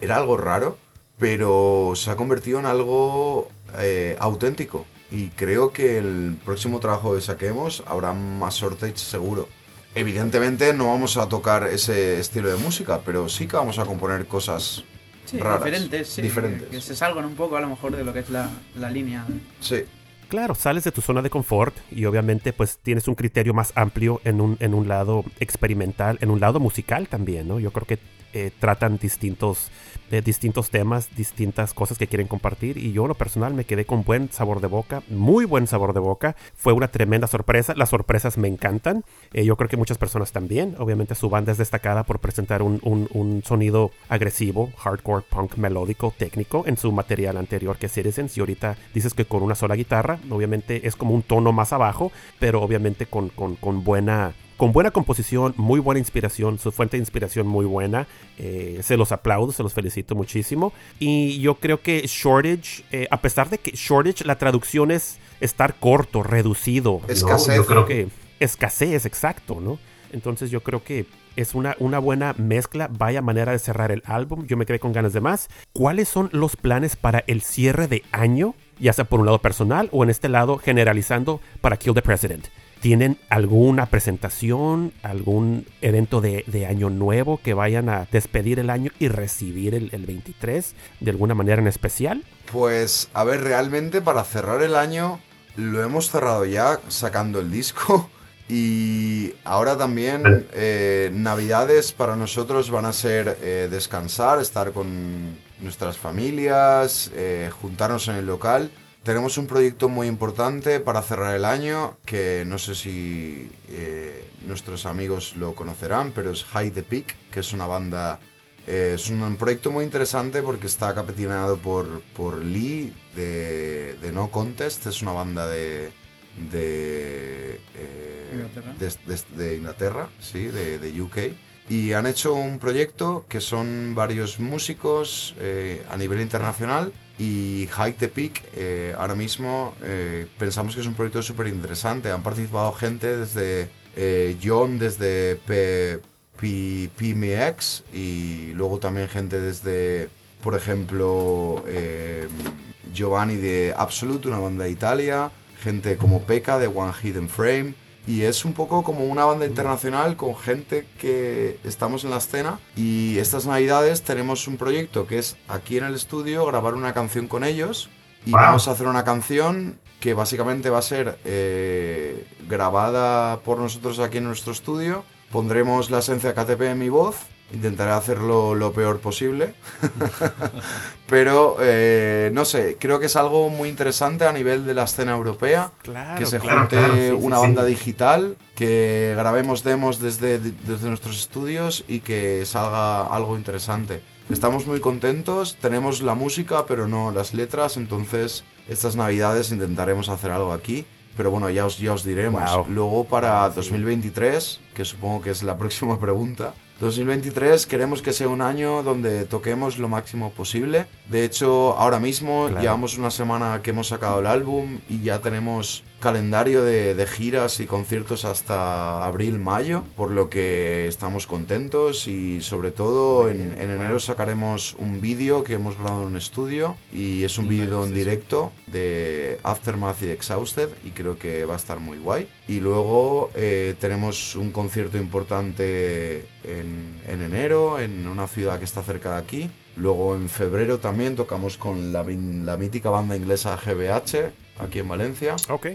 era algo raro, pero se ha convertido en algo eh, auténtico. Y creo que el próximo trabajo que saquemos habrá más Sortage seguro. Evidentemente no vamos a tocar ese estilo de música, pero sí que vamos a componer cosas Sí, raras. diferentes, sí. diferentes. Que, que se salgan un poco a lo mejor de lo que es la, la línea. Sí, Claro, sales de tu zona de confort y obviamente pues tienes un criterio más amplio en un, en un lado experimental, en un lado musical también, ¿no? Yo creo que eh, tratan distintos, eh, distintos temas, distintas cosas que quieren compartir y yo lo personal me quedé con buen sabor de boca, muy buen sabor de boca. Fue una tremenda sorpresa, las sorpresas me encantan, Eh, yo creo que muchas personas también. Obviamente su banda es destacada por presentar un, un- sonido agresivo, hardcore, punk, melódico, técnico en su material anterior que Citizens y ahorita dices que con una sola guitarra, obviamente es como un tono más abajo, pero obviamente con, con- con buena... Con buena composición, muy buena inspiración, su fuente de inspiración muy buena. eh, se los aplaudo, se los felicito muchísimo. Y yo creo que Shortage, eh, a pesar de que Shortage, la traducción es estar corto, reducido. ¿no? Escasez. Yo creo que escasez, exacto, ¿no? Entonces yo creo que es una, una buena mezcla, vaya manera de cerrar el álbum. Yo me quedé con ganas de más. ¿Cuáles son los planes para el cierre de año? Ya sea por un lado personal o en este lado generalizando para Kill the President. ¿Tienen alguna presentación, algún evento de, de año nuevo que vayan a despedir el año y recibir el, el 23 de alguna manera en especial? Pues, a ver, realmente para cerrar el año lo hemos cerrado ya sacando el disco. Y ahora también eh, Navidades para nosotros van a ser eh, descansar, estar con nuestras familias, eh, juntarnos en el local. Tenemos un proyecto muy importante para cerrar el año que no sé si eh, nuestros amigos lo conocerán, pero es High the Peak, que es una banda eh, es un, proyecto muy interesante porque está capitanado por, por Lee de, de No Contest, es una banda de, de, eh, Inglaterra. de- de- de Inglaterra, sí, de, de UK. Y han hecho un proyecto que son varios músicos eh, a nivel internacional y Hike the Peak ahora mismo eh, pensamos que es un proyecto súper interesante. Han participado gente desde eh, John, desde P- PMX y luego también gente desde, por ejemplo, eh, Giovanni de Absolute, una banda de Italia, gente como Pekka de One Hidden Frame. Y es un poco como una banda internacional con gente que estamos en la escena. Y estas navidades tenemos un proyecto que es aquí en el estudio grabar una canción con ellos. Y vamos a hacer una canción que básicamente va a ser eh, grabada por nosotros aquí en nuestro estudio. Pondremos la esencia KTP en mi voz. Intentaré hacerlo lo peor posible. Pero eh, no sé, creo que es algo muy interesante a nivel de la escena europea. Claro, que se claro, junte claro, sí, sí, una sí. banda digital, que grabemos demos desde, desde nuestros estudios y que salga algo interesante. Estamos muy contentos, tenemos la música pero no las letras, entonces estas navidades intentaremos hacer algo aquí. Pero bueno, ya os, ya os diremos. Wow. Luego para 2023, que supongo que es la próxima pregunta, 2023 queremos que sea un año donde toquemos lo máximo posible. De hecho, ahora mismo Claro. llevamos una semana que hemos sacado el álbum y ya tenemos calendario de, de giras y conciertos hasta abril-mayo, por lo que estamos contentos y sobre todo en, en enero sacaremos un vídeo que hemos grabado en un estudio y es un vídeo en directo de Aftermath y Exhausted y creo que va a estar muy guay. Y luego eh, tenemos un concierto importante en, en enero en una ciudad que está cerca de aquí. Luego en febrero también tocamos con la, la mítica banda inglesa GBH aquí en Valencia. Ok,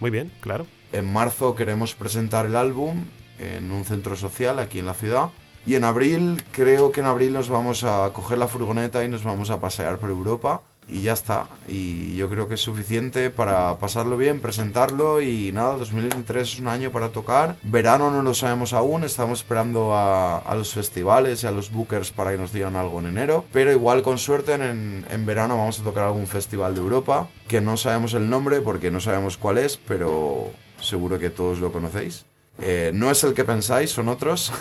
muy bien, claro. En marzo queremos presentar el álbum en un centro social aquí en la ciudad. Y en abril, creo que en abril nos vamos a coger la furgoneta y nos vamos a pasear por Europa. Y ya está. Y yo creo que es suficiente para pasarlo bien, presentarlo y nada, 2023 es un año para tocar. Verano no lo sabemos aún, estamos esperando a, a los festivales y a los bookers para que nos digan algo en enero. Pero igual con suerte en, en verano vamos a tocar algún festival de Europa, que no sabemos el nombre porque no sabemos cuál es, pero seguro que todos lo conocéis. Eh, no es el que pensáis, son otros.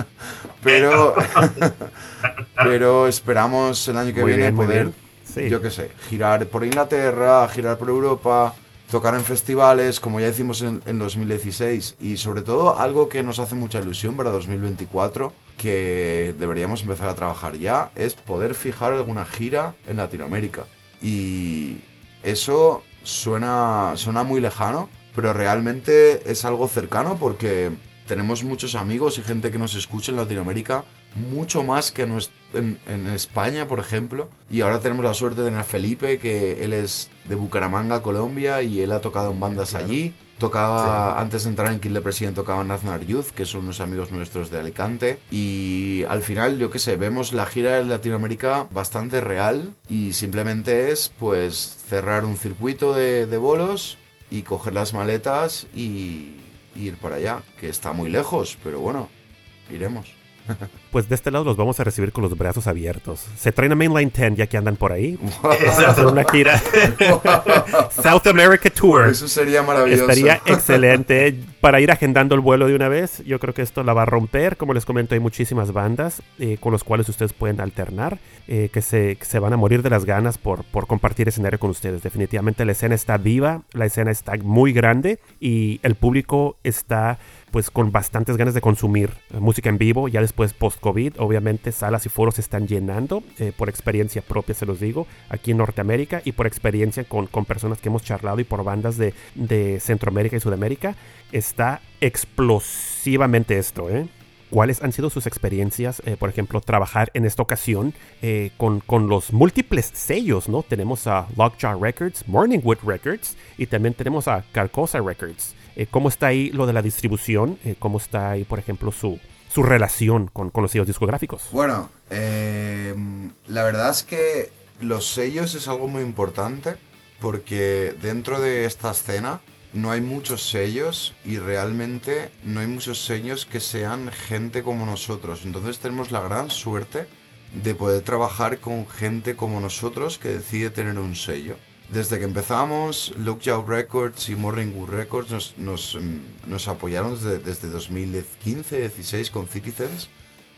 pero, pero esperamos el año que Muy viene bien, poder. Yo qué sé, girar por Inglaterra, girar por Europa, tocar en festivales, como ya hicimos en, en 2016. Y sobre todo, algo que nos hace mucha ilusión para 2024, que deberíamos empezar a trabajar ya, es poder fijar alguna gira en Latinoamérica. Y eso suena, suena muy lejano, pero realmente es algo cercano porque tenemos muchos amigos y gente que nos escucha en Latinoamérica, mucho más que nues- en, en España, por ejemplo. Y ahora tenemos la suerte de tener a Felipe, que él es de Bucaramanga, Colombia, y él ha tocado en bandas allí. Tocaba, antes de entrar en Kill the President, tocaba en Aznar Youth, que son unos amigos nuestros de Alicante. Y al final, yo qué sé, vemos la gira de Latinoamérica bastante real y simplemente es, pues, cerrar un circuito de, de bolos y coger las maletas y, y ir para allá, que está muy lejos, pero bueno, iremos. Pues de este lado los vamos a recibir con los brazos abiertos. Se traen a Mainline 10 ya que andan por ahí. Se hacen una gira. South America Tour. Eso sería maravilloso. Estaría excelente para ir agendando el vuelo de una vez. Yo creo que esto la va a romper. Como les comento, hay muchísimas bandas eh, con las cuales ustedes pueden alternar, eh, que, se, que se van a morir de las ganas por, por compartir escenario con ustedes. Definitivamente la escena está viva, la escena está muy grande y el público está pues con bastantes ganas de consumir eh, música en vivo. Ya después post-COVID, obviamente salas y foros se están llenando, eh, por experiencia propia se los digo, aquí en Norteamérica y por experiencia con, con personas que hemos charlado y por bandas de, de Centroamérica y Sudamérica. Está explosivamente esto, ¿eh? ¿Cuáles han sido sus experiencias, por ejemplo, trabajar en esta ocasión con, con los múltiples sellos, ¿no? Tenemos a Lockjaw Records, Morningwood Records y también tenemos a Carcosa Records. Eh, ¿Cómo está ahí lo de la distribución? Eh, ¿Cómo está ahí, por ejemplo, su, su relación con, con los sellos discográficos? Bueno, eh, la verdad es que los sellos es algo muy importante porque dentro de esta escena no hay muchos sellos y realmente no hay muchos sellos que sean gente como nosotros. Entonces tenemos la gran suerte de poder trabajar con gente como nosotros que decide tener un sello. Desde que empezamos, Lookjaw Records y Morningwood Records nos, nos, nos apoyaron desde, desde 2015-16 con Citizens.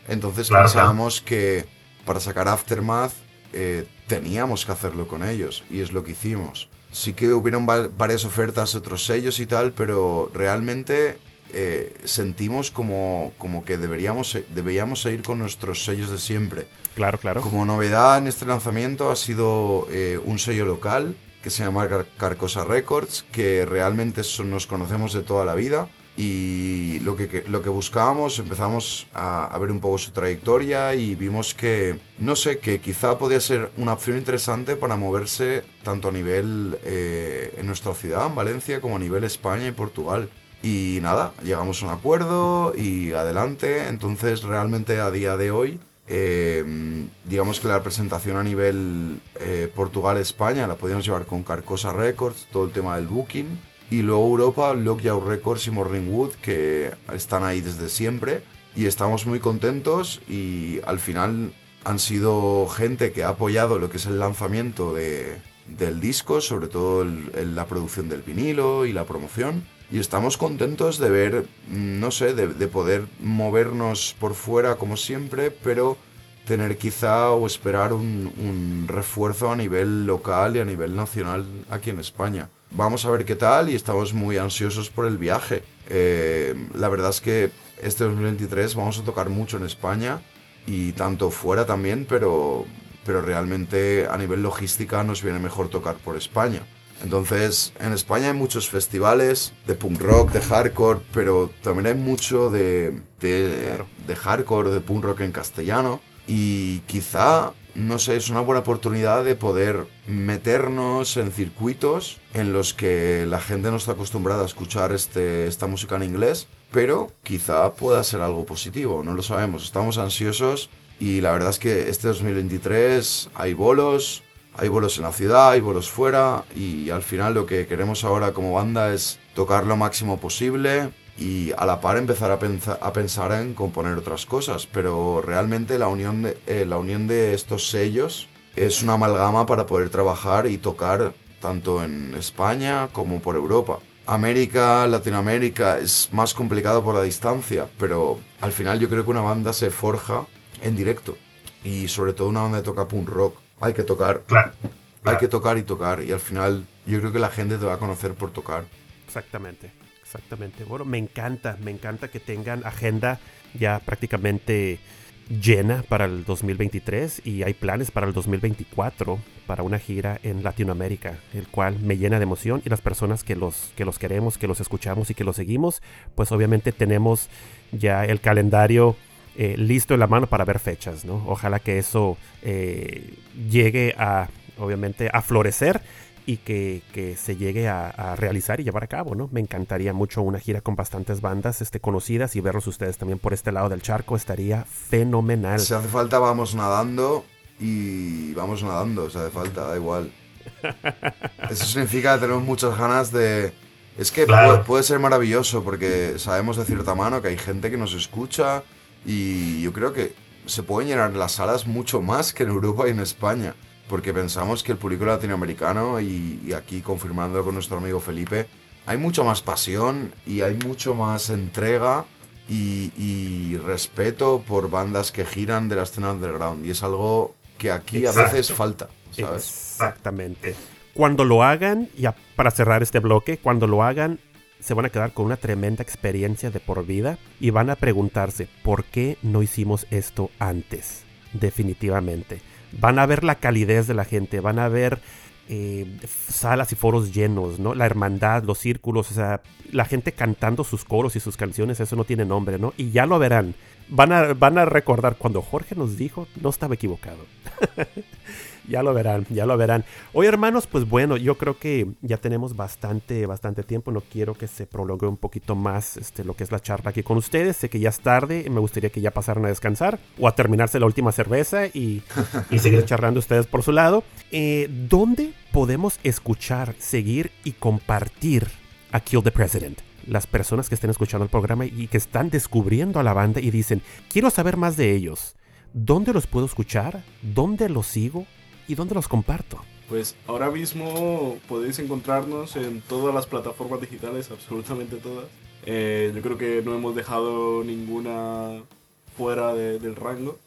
Entonces Claro, pensábamos que para sacar Aftermath eh, teníamos que hacerlo con ellos y es lo que hicimos. Sí que hubieron va- varias ofertas otros sellos y tal, pero realmente eh, sentimos como, como que deberíamos, deberíamos seguir con nuestros sellos de siempre. Claro, claro. Como novedad en este lanzamiento ha sido eh, un sello local que se llama Car- Carcosa Records, que realmente son- nos conocemos de toda la vida. Y lo que, que- lo que buscábamos, empezamos a, a ver un poco su trayectoria y vimos que, no sé, que quizá podía ser una opción interesante para moverse tanto a nivel eh, en nuestra ciudad, en Valencia, como a nivel España y Portugal. Y nada, llegamos a un acuerdo y adelante. Entonces, realmente a día de hoy, eh, digamos que la presentación a nivel eh, Portugal-España la podíamos llevar con Carcosa Records, todo el tema del booking. Y luego Europa, Lockjaw Records y Morningwood, que están ahí desde siempre. Y estamos muy contentos y al final han sido gente que ha apoyado lo que es el lanzamiento de, del disco, sobre todo el- la producción del vinilo y la promoción. Y estamos contentos de ver, no sé, de, de poder movernos por fuera como siempre, pero tener quizá o esperar un, un refuerzo a nivel local y a nivel nacional aquí en España. Vamos a ver qué tal y estamos muy ansiosos por el viaje. Eh, la verdad es que este 2023 vamos a tocar mucho en España y tanto fuera también, pero, pero realmente a nivel logística nos viene mejor tocar por España. Entonces, en España hay muchos festivales de punk rock, de hardcore, pero también hay mucho de, de, de hardcore, de punk rock en castellano. Y quizá, no sé, es una buena oportunidad de poder meternos en circuitos en los que la gente no está acostumbrada a escuchar este, esta música en inglés, pero quizá pueda ser algo positivo, no lo sabemos. Estamos ansiosos y la verdad es que este 2023 hay bolos, hay bolos en la ciudad, hay bolos fuera y al final lo que queremos ahora como banda es tocar lo máximo posible y a la par empezar a, pensa- a pensar en componer otras cosas. Pero realmente la unión, de, eh, la unión de estos sellos es una amalgama para poder trabajar y tocar tanto en España como por Europa. América, Latinoamérica es más complicado por la distancia, pero al final yo creo que una banda se forja en directo y sobre todo una banda que toca punk rock. Hay que tocar, Claro. hay que tocar y tocar y al final yo creo que la gente te va a conocer por tocar. Exactamente, exactamente. Bueno, me encanta, me encanta que tengan agenda ya prácticamente llena para el 2023 y hay planes para el 2024 para una gira en Latinoamérica, el cual me llena de emoción y las personas que los que los queremos, que los escuchamos y que los seguimos, pues obviamente tenemos ya el calendario eh, listo en la mano para ver fechas, ¿no? Ojalá que eso eh, llegue a, obviamente, a florecer y que, que se llegue a, a realizar y llevar a cabo, ¿no? Me encantaría mucho una gira con bastantes bandas este, conocidas y verlos ustedes también por este lado del charco estaría fenomenal. Si hace falta vamos nadando y vamos nadando, si hace falta, da igual. Eso significa que tenemos muchas ganas de... Es que Claro. puede, puede ser maravilloso porque sabemos de cierta mano que hay gente que nos escucha y yo creo que se pueden llenar las salas mucho más que en Europa y en España. Porque pensamos que el público latinoamericano, y, y aquí confirmando con nuestro amigo Felipe, hay mucho más pasión y hay mucho más entrega y, y respeto por bandas que giran de la escena underground. Y es algo que aquí a veces falta, ¿sabes? Exactamente. Cuando lo hagan, ya para cerrar este bloque, cuando lo hagan, se van a quedar con una tremenda experiencia de por vida y van a preguntarse por qué no hicimos esto antes. Definitivamente. Van a ver la calidez de la gente, van a ver eh, salas y foros llenos, ¿no? La hermandad, los círculos, o sea, la gente cantando sus coros y sus canciones, eso no tiene nombre, ¿no? Y ya lo verán. Van a, van a recordar cuando Jorge nos dijo, no estaba equivocado. Ya lo verán, ya lo verán. Hoy, hermanos, pues bueno, yo creo que ya tenemos bastante, bastante tiempo. No quiero que se prolongue un poquito más este, lo que es la charla aquí con ustedes. Sé que ya es tarde, me gustaría que ya pasaran a descansar o a terminarse la última cerveza y, y seguir charlando ustedes por su lado. Eh, ¿Dónde podemos escuchar, seguir y compartir a Kill the President? Las personas que estén escuchando el programa y que están descubriendo a la banda y dicen, quiero saber más de ellos. ¿Dónde los puedo escuchar? ¿Dónde los sigo? ¿Y dónde los comparto? Pues ahora mismo podéis encontrarnos en todas las plataformas digitales, absolutamente todas. Eh, yo creo que no hemos dejado ninguna fuera de- del rango.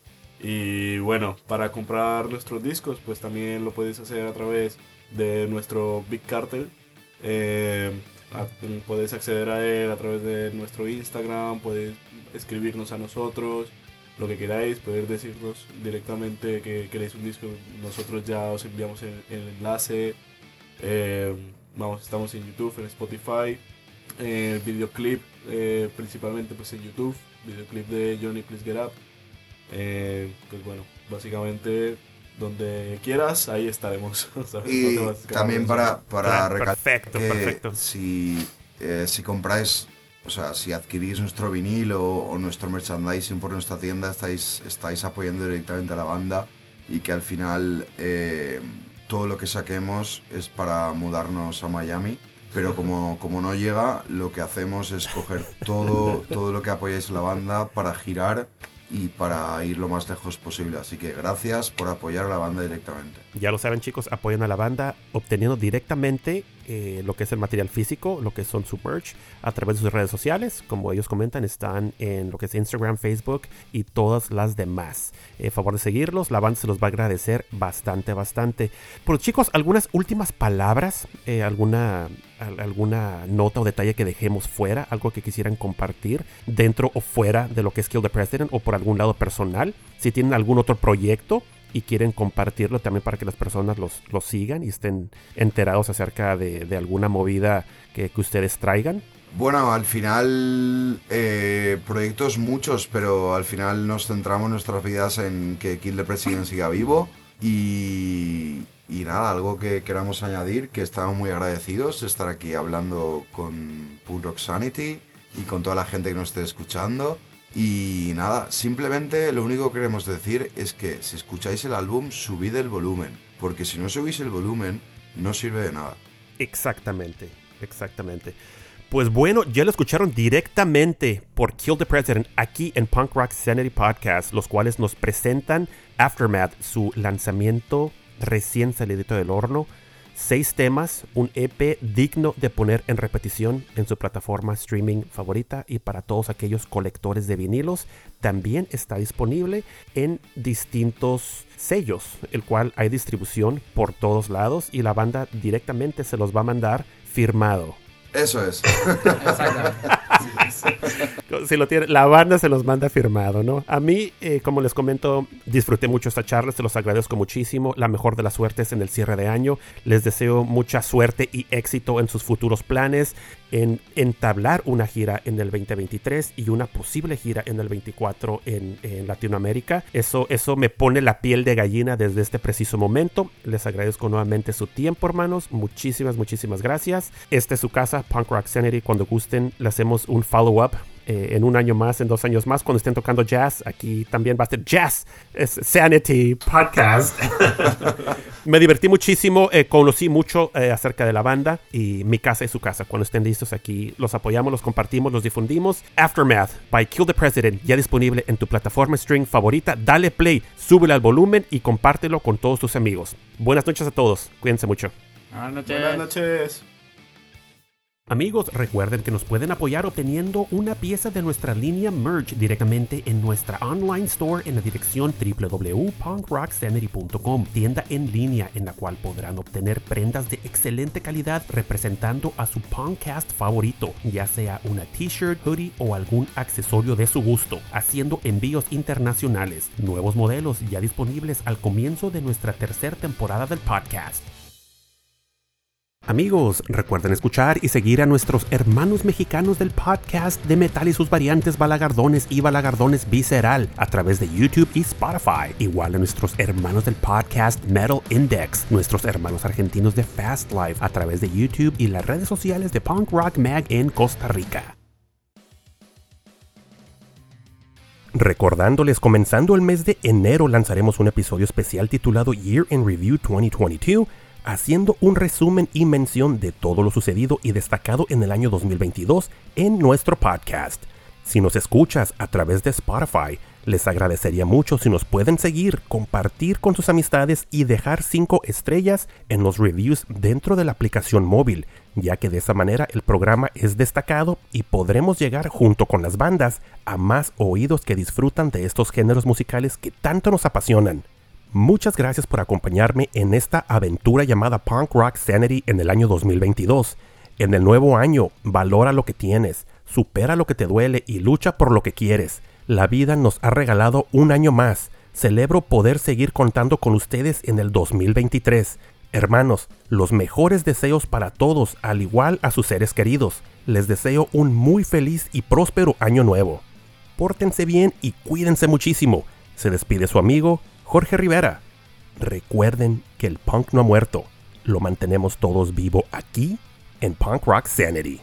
Y bueno, para comprar nuestros discos, pues también lo podéis hacer a través de nuestro Big Cartel. Eh, podéis acceder a él a través de nuestro Instagram, podéis escribirnos a nosotros, lo que queráis, poder decirnos directamente que queréis un disco, nosotros ya os enviamos el, el enlace. Eh, vamos, estamos en YouTube, en Spotify, eh, videoclip eh, principalmente pues en YouTube, videoclip de Johnny Please Get Up. Eh, pues bueno, básicamente donde quieras, ahí estaremos. ¿sabes? Y No también para, para recalcar perfecto, que perfecto. Si, eh, si compráis, o sea, si adquirís nuestro vinil o, o nuestro merchandising por nuestra tienda, estáis, estáis apoyando directamente a la banda y que al final eh, todo lo que saquemos es para mudarnos a Miami. Pero como, como no llega, lo que hacemos es coger todo, todo lo que apoyáis a la banda para girar y para ir lo más lejos posible. Así que gracias por apoyar a la banda directamente. Ya lo saben chicos, apoyan a la banda obteniendo directamente eh, lo que es el material físico, lo que son su merch, a través de sus redes sociales. Como ellos comentan, están en lo que es Instagram, Facebook y todas las demás. Eh, favor de seguirlos, la banda se los va a agradecer bastante, bastante. Pero chicos, algunas últimas palabras, eh, alguna, al- alguna nota o detalle que dejemos fuera, algo que quisieran compartir dentro o fuera de lo que es Kill the President o por algún lado personal. Si tienen algún otro proyecto y quieren compartirlo también para que las personas los, los sigan y estén enterados acerca de, de alguna movida que, que ustedes traigan. Bueno, al final, eh, proyectos muchos, pero al final nos centramos nuestras vidas en que Kill the President siga vivo. Y, y nada, algo que queramos añadir, que estamos muy agradecidos de estar aquí hablando con Punk Rock Sanity y con toda la gente que nos esté escuchando. Y nada, simplemente lo único que queremos decir es que si escucháis el álbum, subid el volumen. porque si no subís el volumen, no sirve de nada. Exactamente, exactamente. Pues bueno, ya lo escucharon directamente por Kill the President aquí en Punk Rock Sanity Podcast, los cuales nos presentan Aftermath, su lanzamiento recién salidito del horno. Seis temas, un EP digno de poner en repetición en su plataforma streaming favorita y para todos aquellos colectores de vinilos también está disponible en distintos sellos, el cual hay distribución por todos lados y la banda directamente se los va a mandar firmado. Eso es. si lo tiene, la banda se los manda firmado, ¿no? A mí, eh, como les comento, disfruté mucho esta charla, se los agradezco muchísimo. La mejor de las suertes en el cierre de año. Les deseo mucha suerte y éxito en sus futuros planes, en entablar una gira en el 2023 y una posible gira en el 24 en, Latinoamérica. Eso, eso me pone la piel de gallina desde este preciso momento. Les agradezco nuevamente su tiempo, hermanos. Muchísimas, muchísimas gracias. Esta es su casa, Punk Rock Sanity. Cuando gusten, le hacemos un follow-up eh, en un año más, en dos años más, cuando estén tocando jazz. Aquí también va a ser Jazz es Sanity Podcast. Me divertí muchísimo, eh, conocí mucho eh, acerca de la banda y mi casa es su casa. Cuando estén listos aquí, los apoyamos, los compartimos, los difundimos. Aftermath by Kill the President, ya disponible en tu plataforma stream favorita. Dale play, súbele al volumen y compártelo con todos tus amigos. Buenas noches a todos, cuídense mucho. Buenas noches. Buenas noches. Amigos, recuerden que nos pueden apoyar obteniendo una pieza de nuestra línea merch directamente en nuestra online store en la dirección www.punkrocksanity.com, tienda en línea en la cual podrán obtener prendas de excelente calidad representando a su punkcast favorito, ya sea una t-shirt, hoodie o algún accesorio de su gusto, haciendo envíos internacionales, nuevos modelos ya disponibles al comienzo de nuestra tercera temporada del podcast. Amigos, recuerden escuchar y seguir a nuestros hermanos mexicanos del podcast de metal y sus variantes Balagardones y Balagardones Visceral a través de YouTube y Spotify. Igual a nuestros hermanos del podcast Metal Index, nuestros hermanos argentinos de Fast Life a través de YouTube y las redes sociales de Punk Rock Mag en Costa Rica. Recordándoles, comenzando el mes de enero lanzaremos un episodio especial titulado Year in Review 2022 haciendo un resumen y mención de todo lo sucedido y destacado en el año 2022 en nuestro podcast. Si nos escuchas a través de Spotify, les agradecería mucho si nos pueden seguir, compartir con sus amistades y dejar 5 estrellas en los reviews dentro de la aplicación móvil, ya que de esa manera el programa es destacado y podremos llegar junto con las bandas a más oídos que disfrutan de estos géneros musicales que tanto nos apasionan. Muchas gracias por acompañarme en esta aventura llamada Punk Rock Sanity en el año 2022. En el nuevo año, valora lo que tienes, supera lo que te duele y lucha por lo que quieres. La vida nos ha regalado un año más. Celebro poder seguir contando con ustedes en el 2023. Hermanos, los mejores deseos para todos, al igual a sus seres queridos. Les deseo un muy feliz y próspero año nuevo. Pórtense bien y cuídense muchísimo. Se despide su amigo Jorge Rivera. Recuerden que el punk no ha muerto, lo mantenemos todos vivo aquí en Punk Rock Sanity.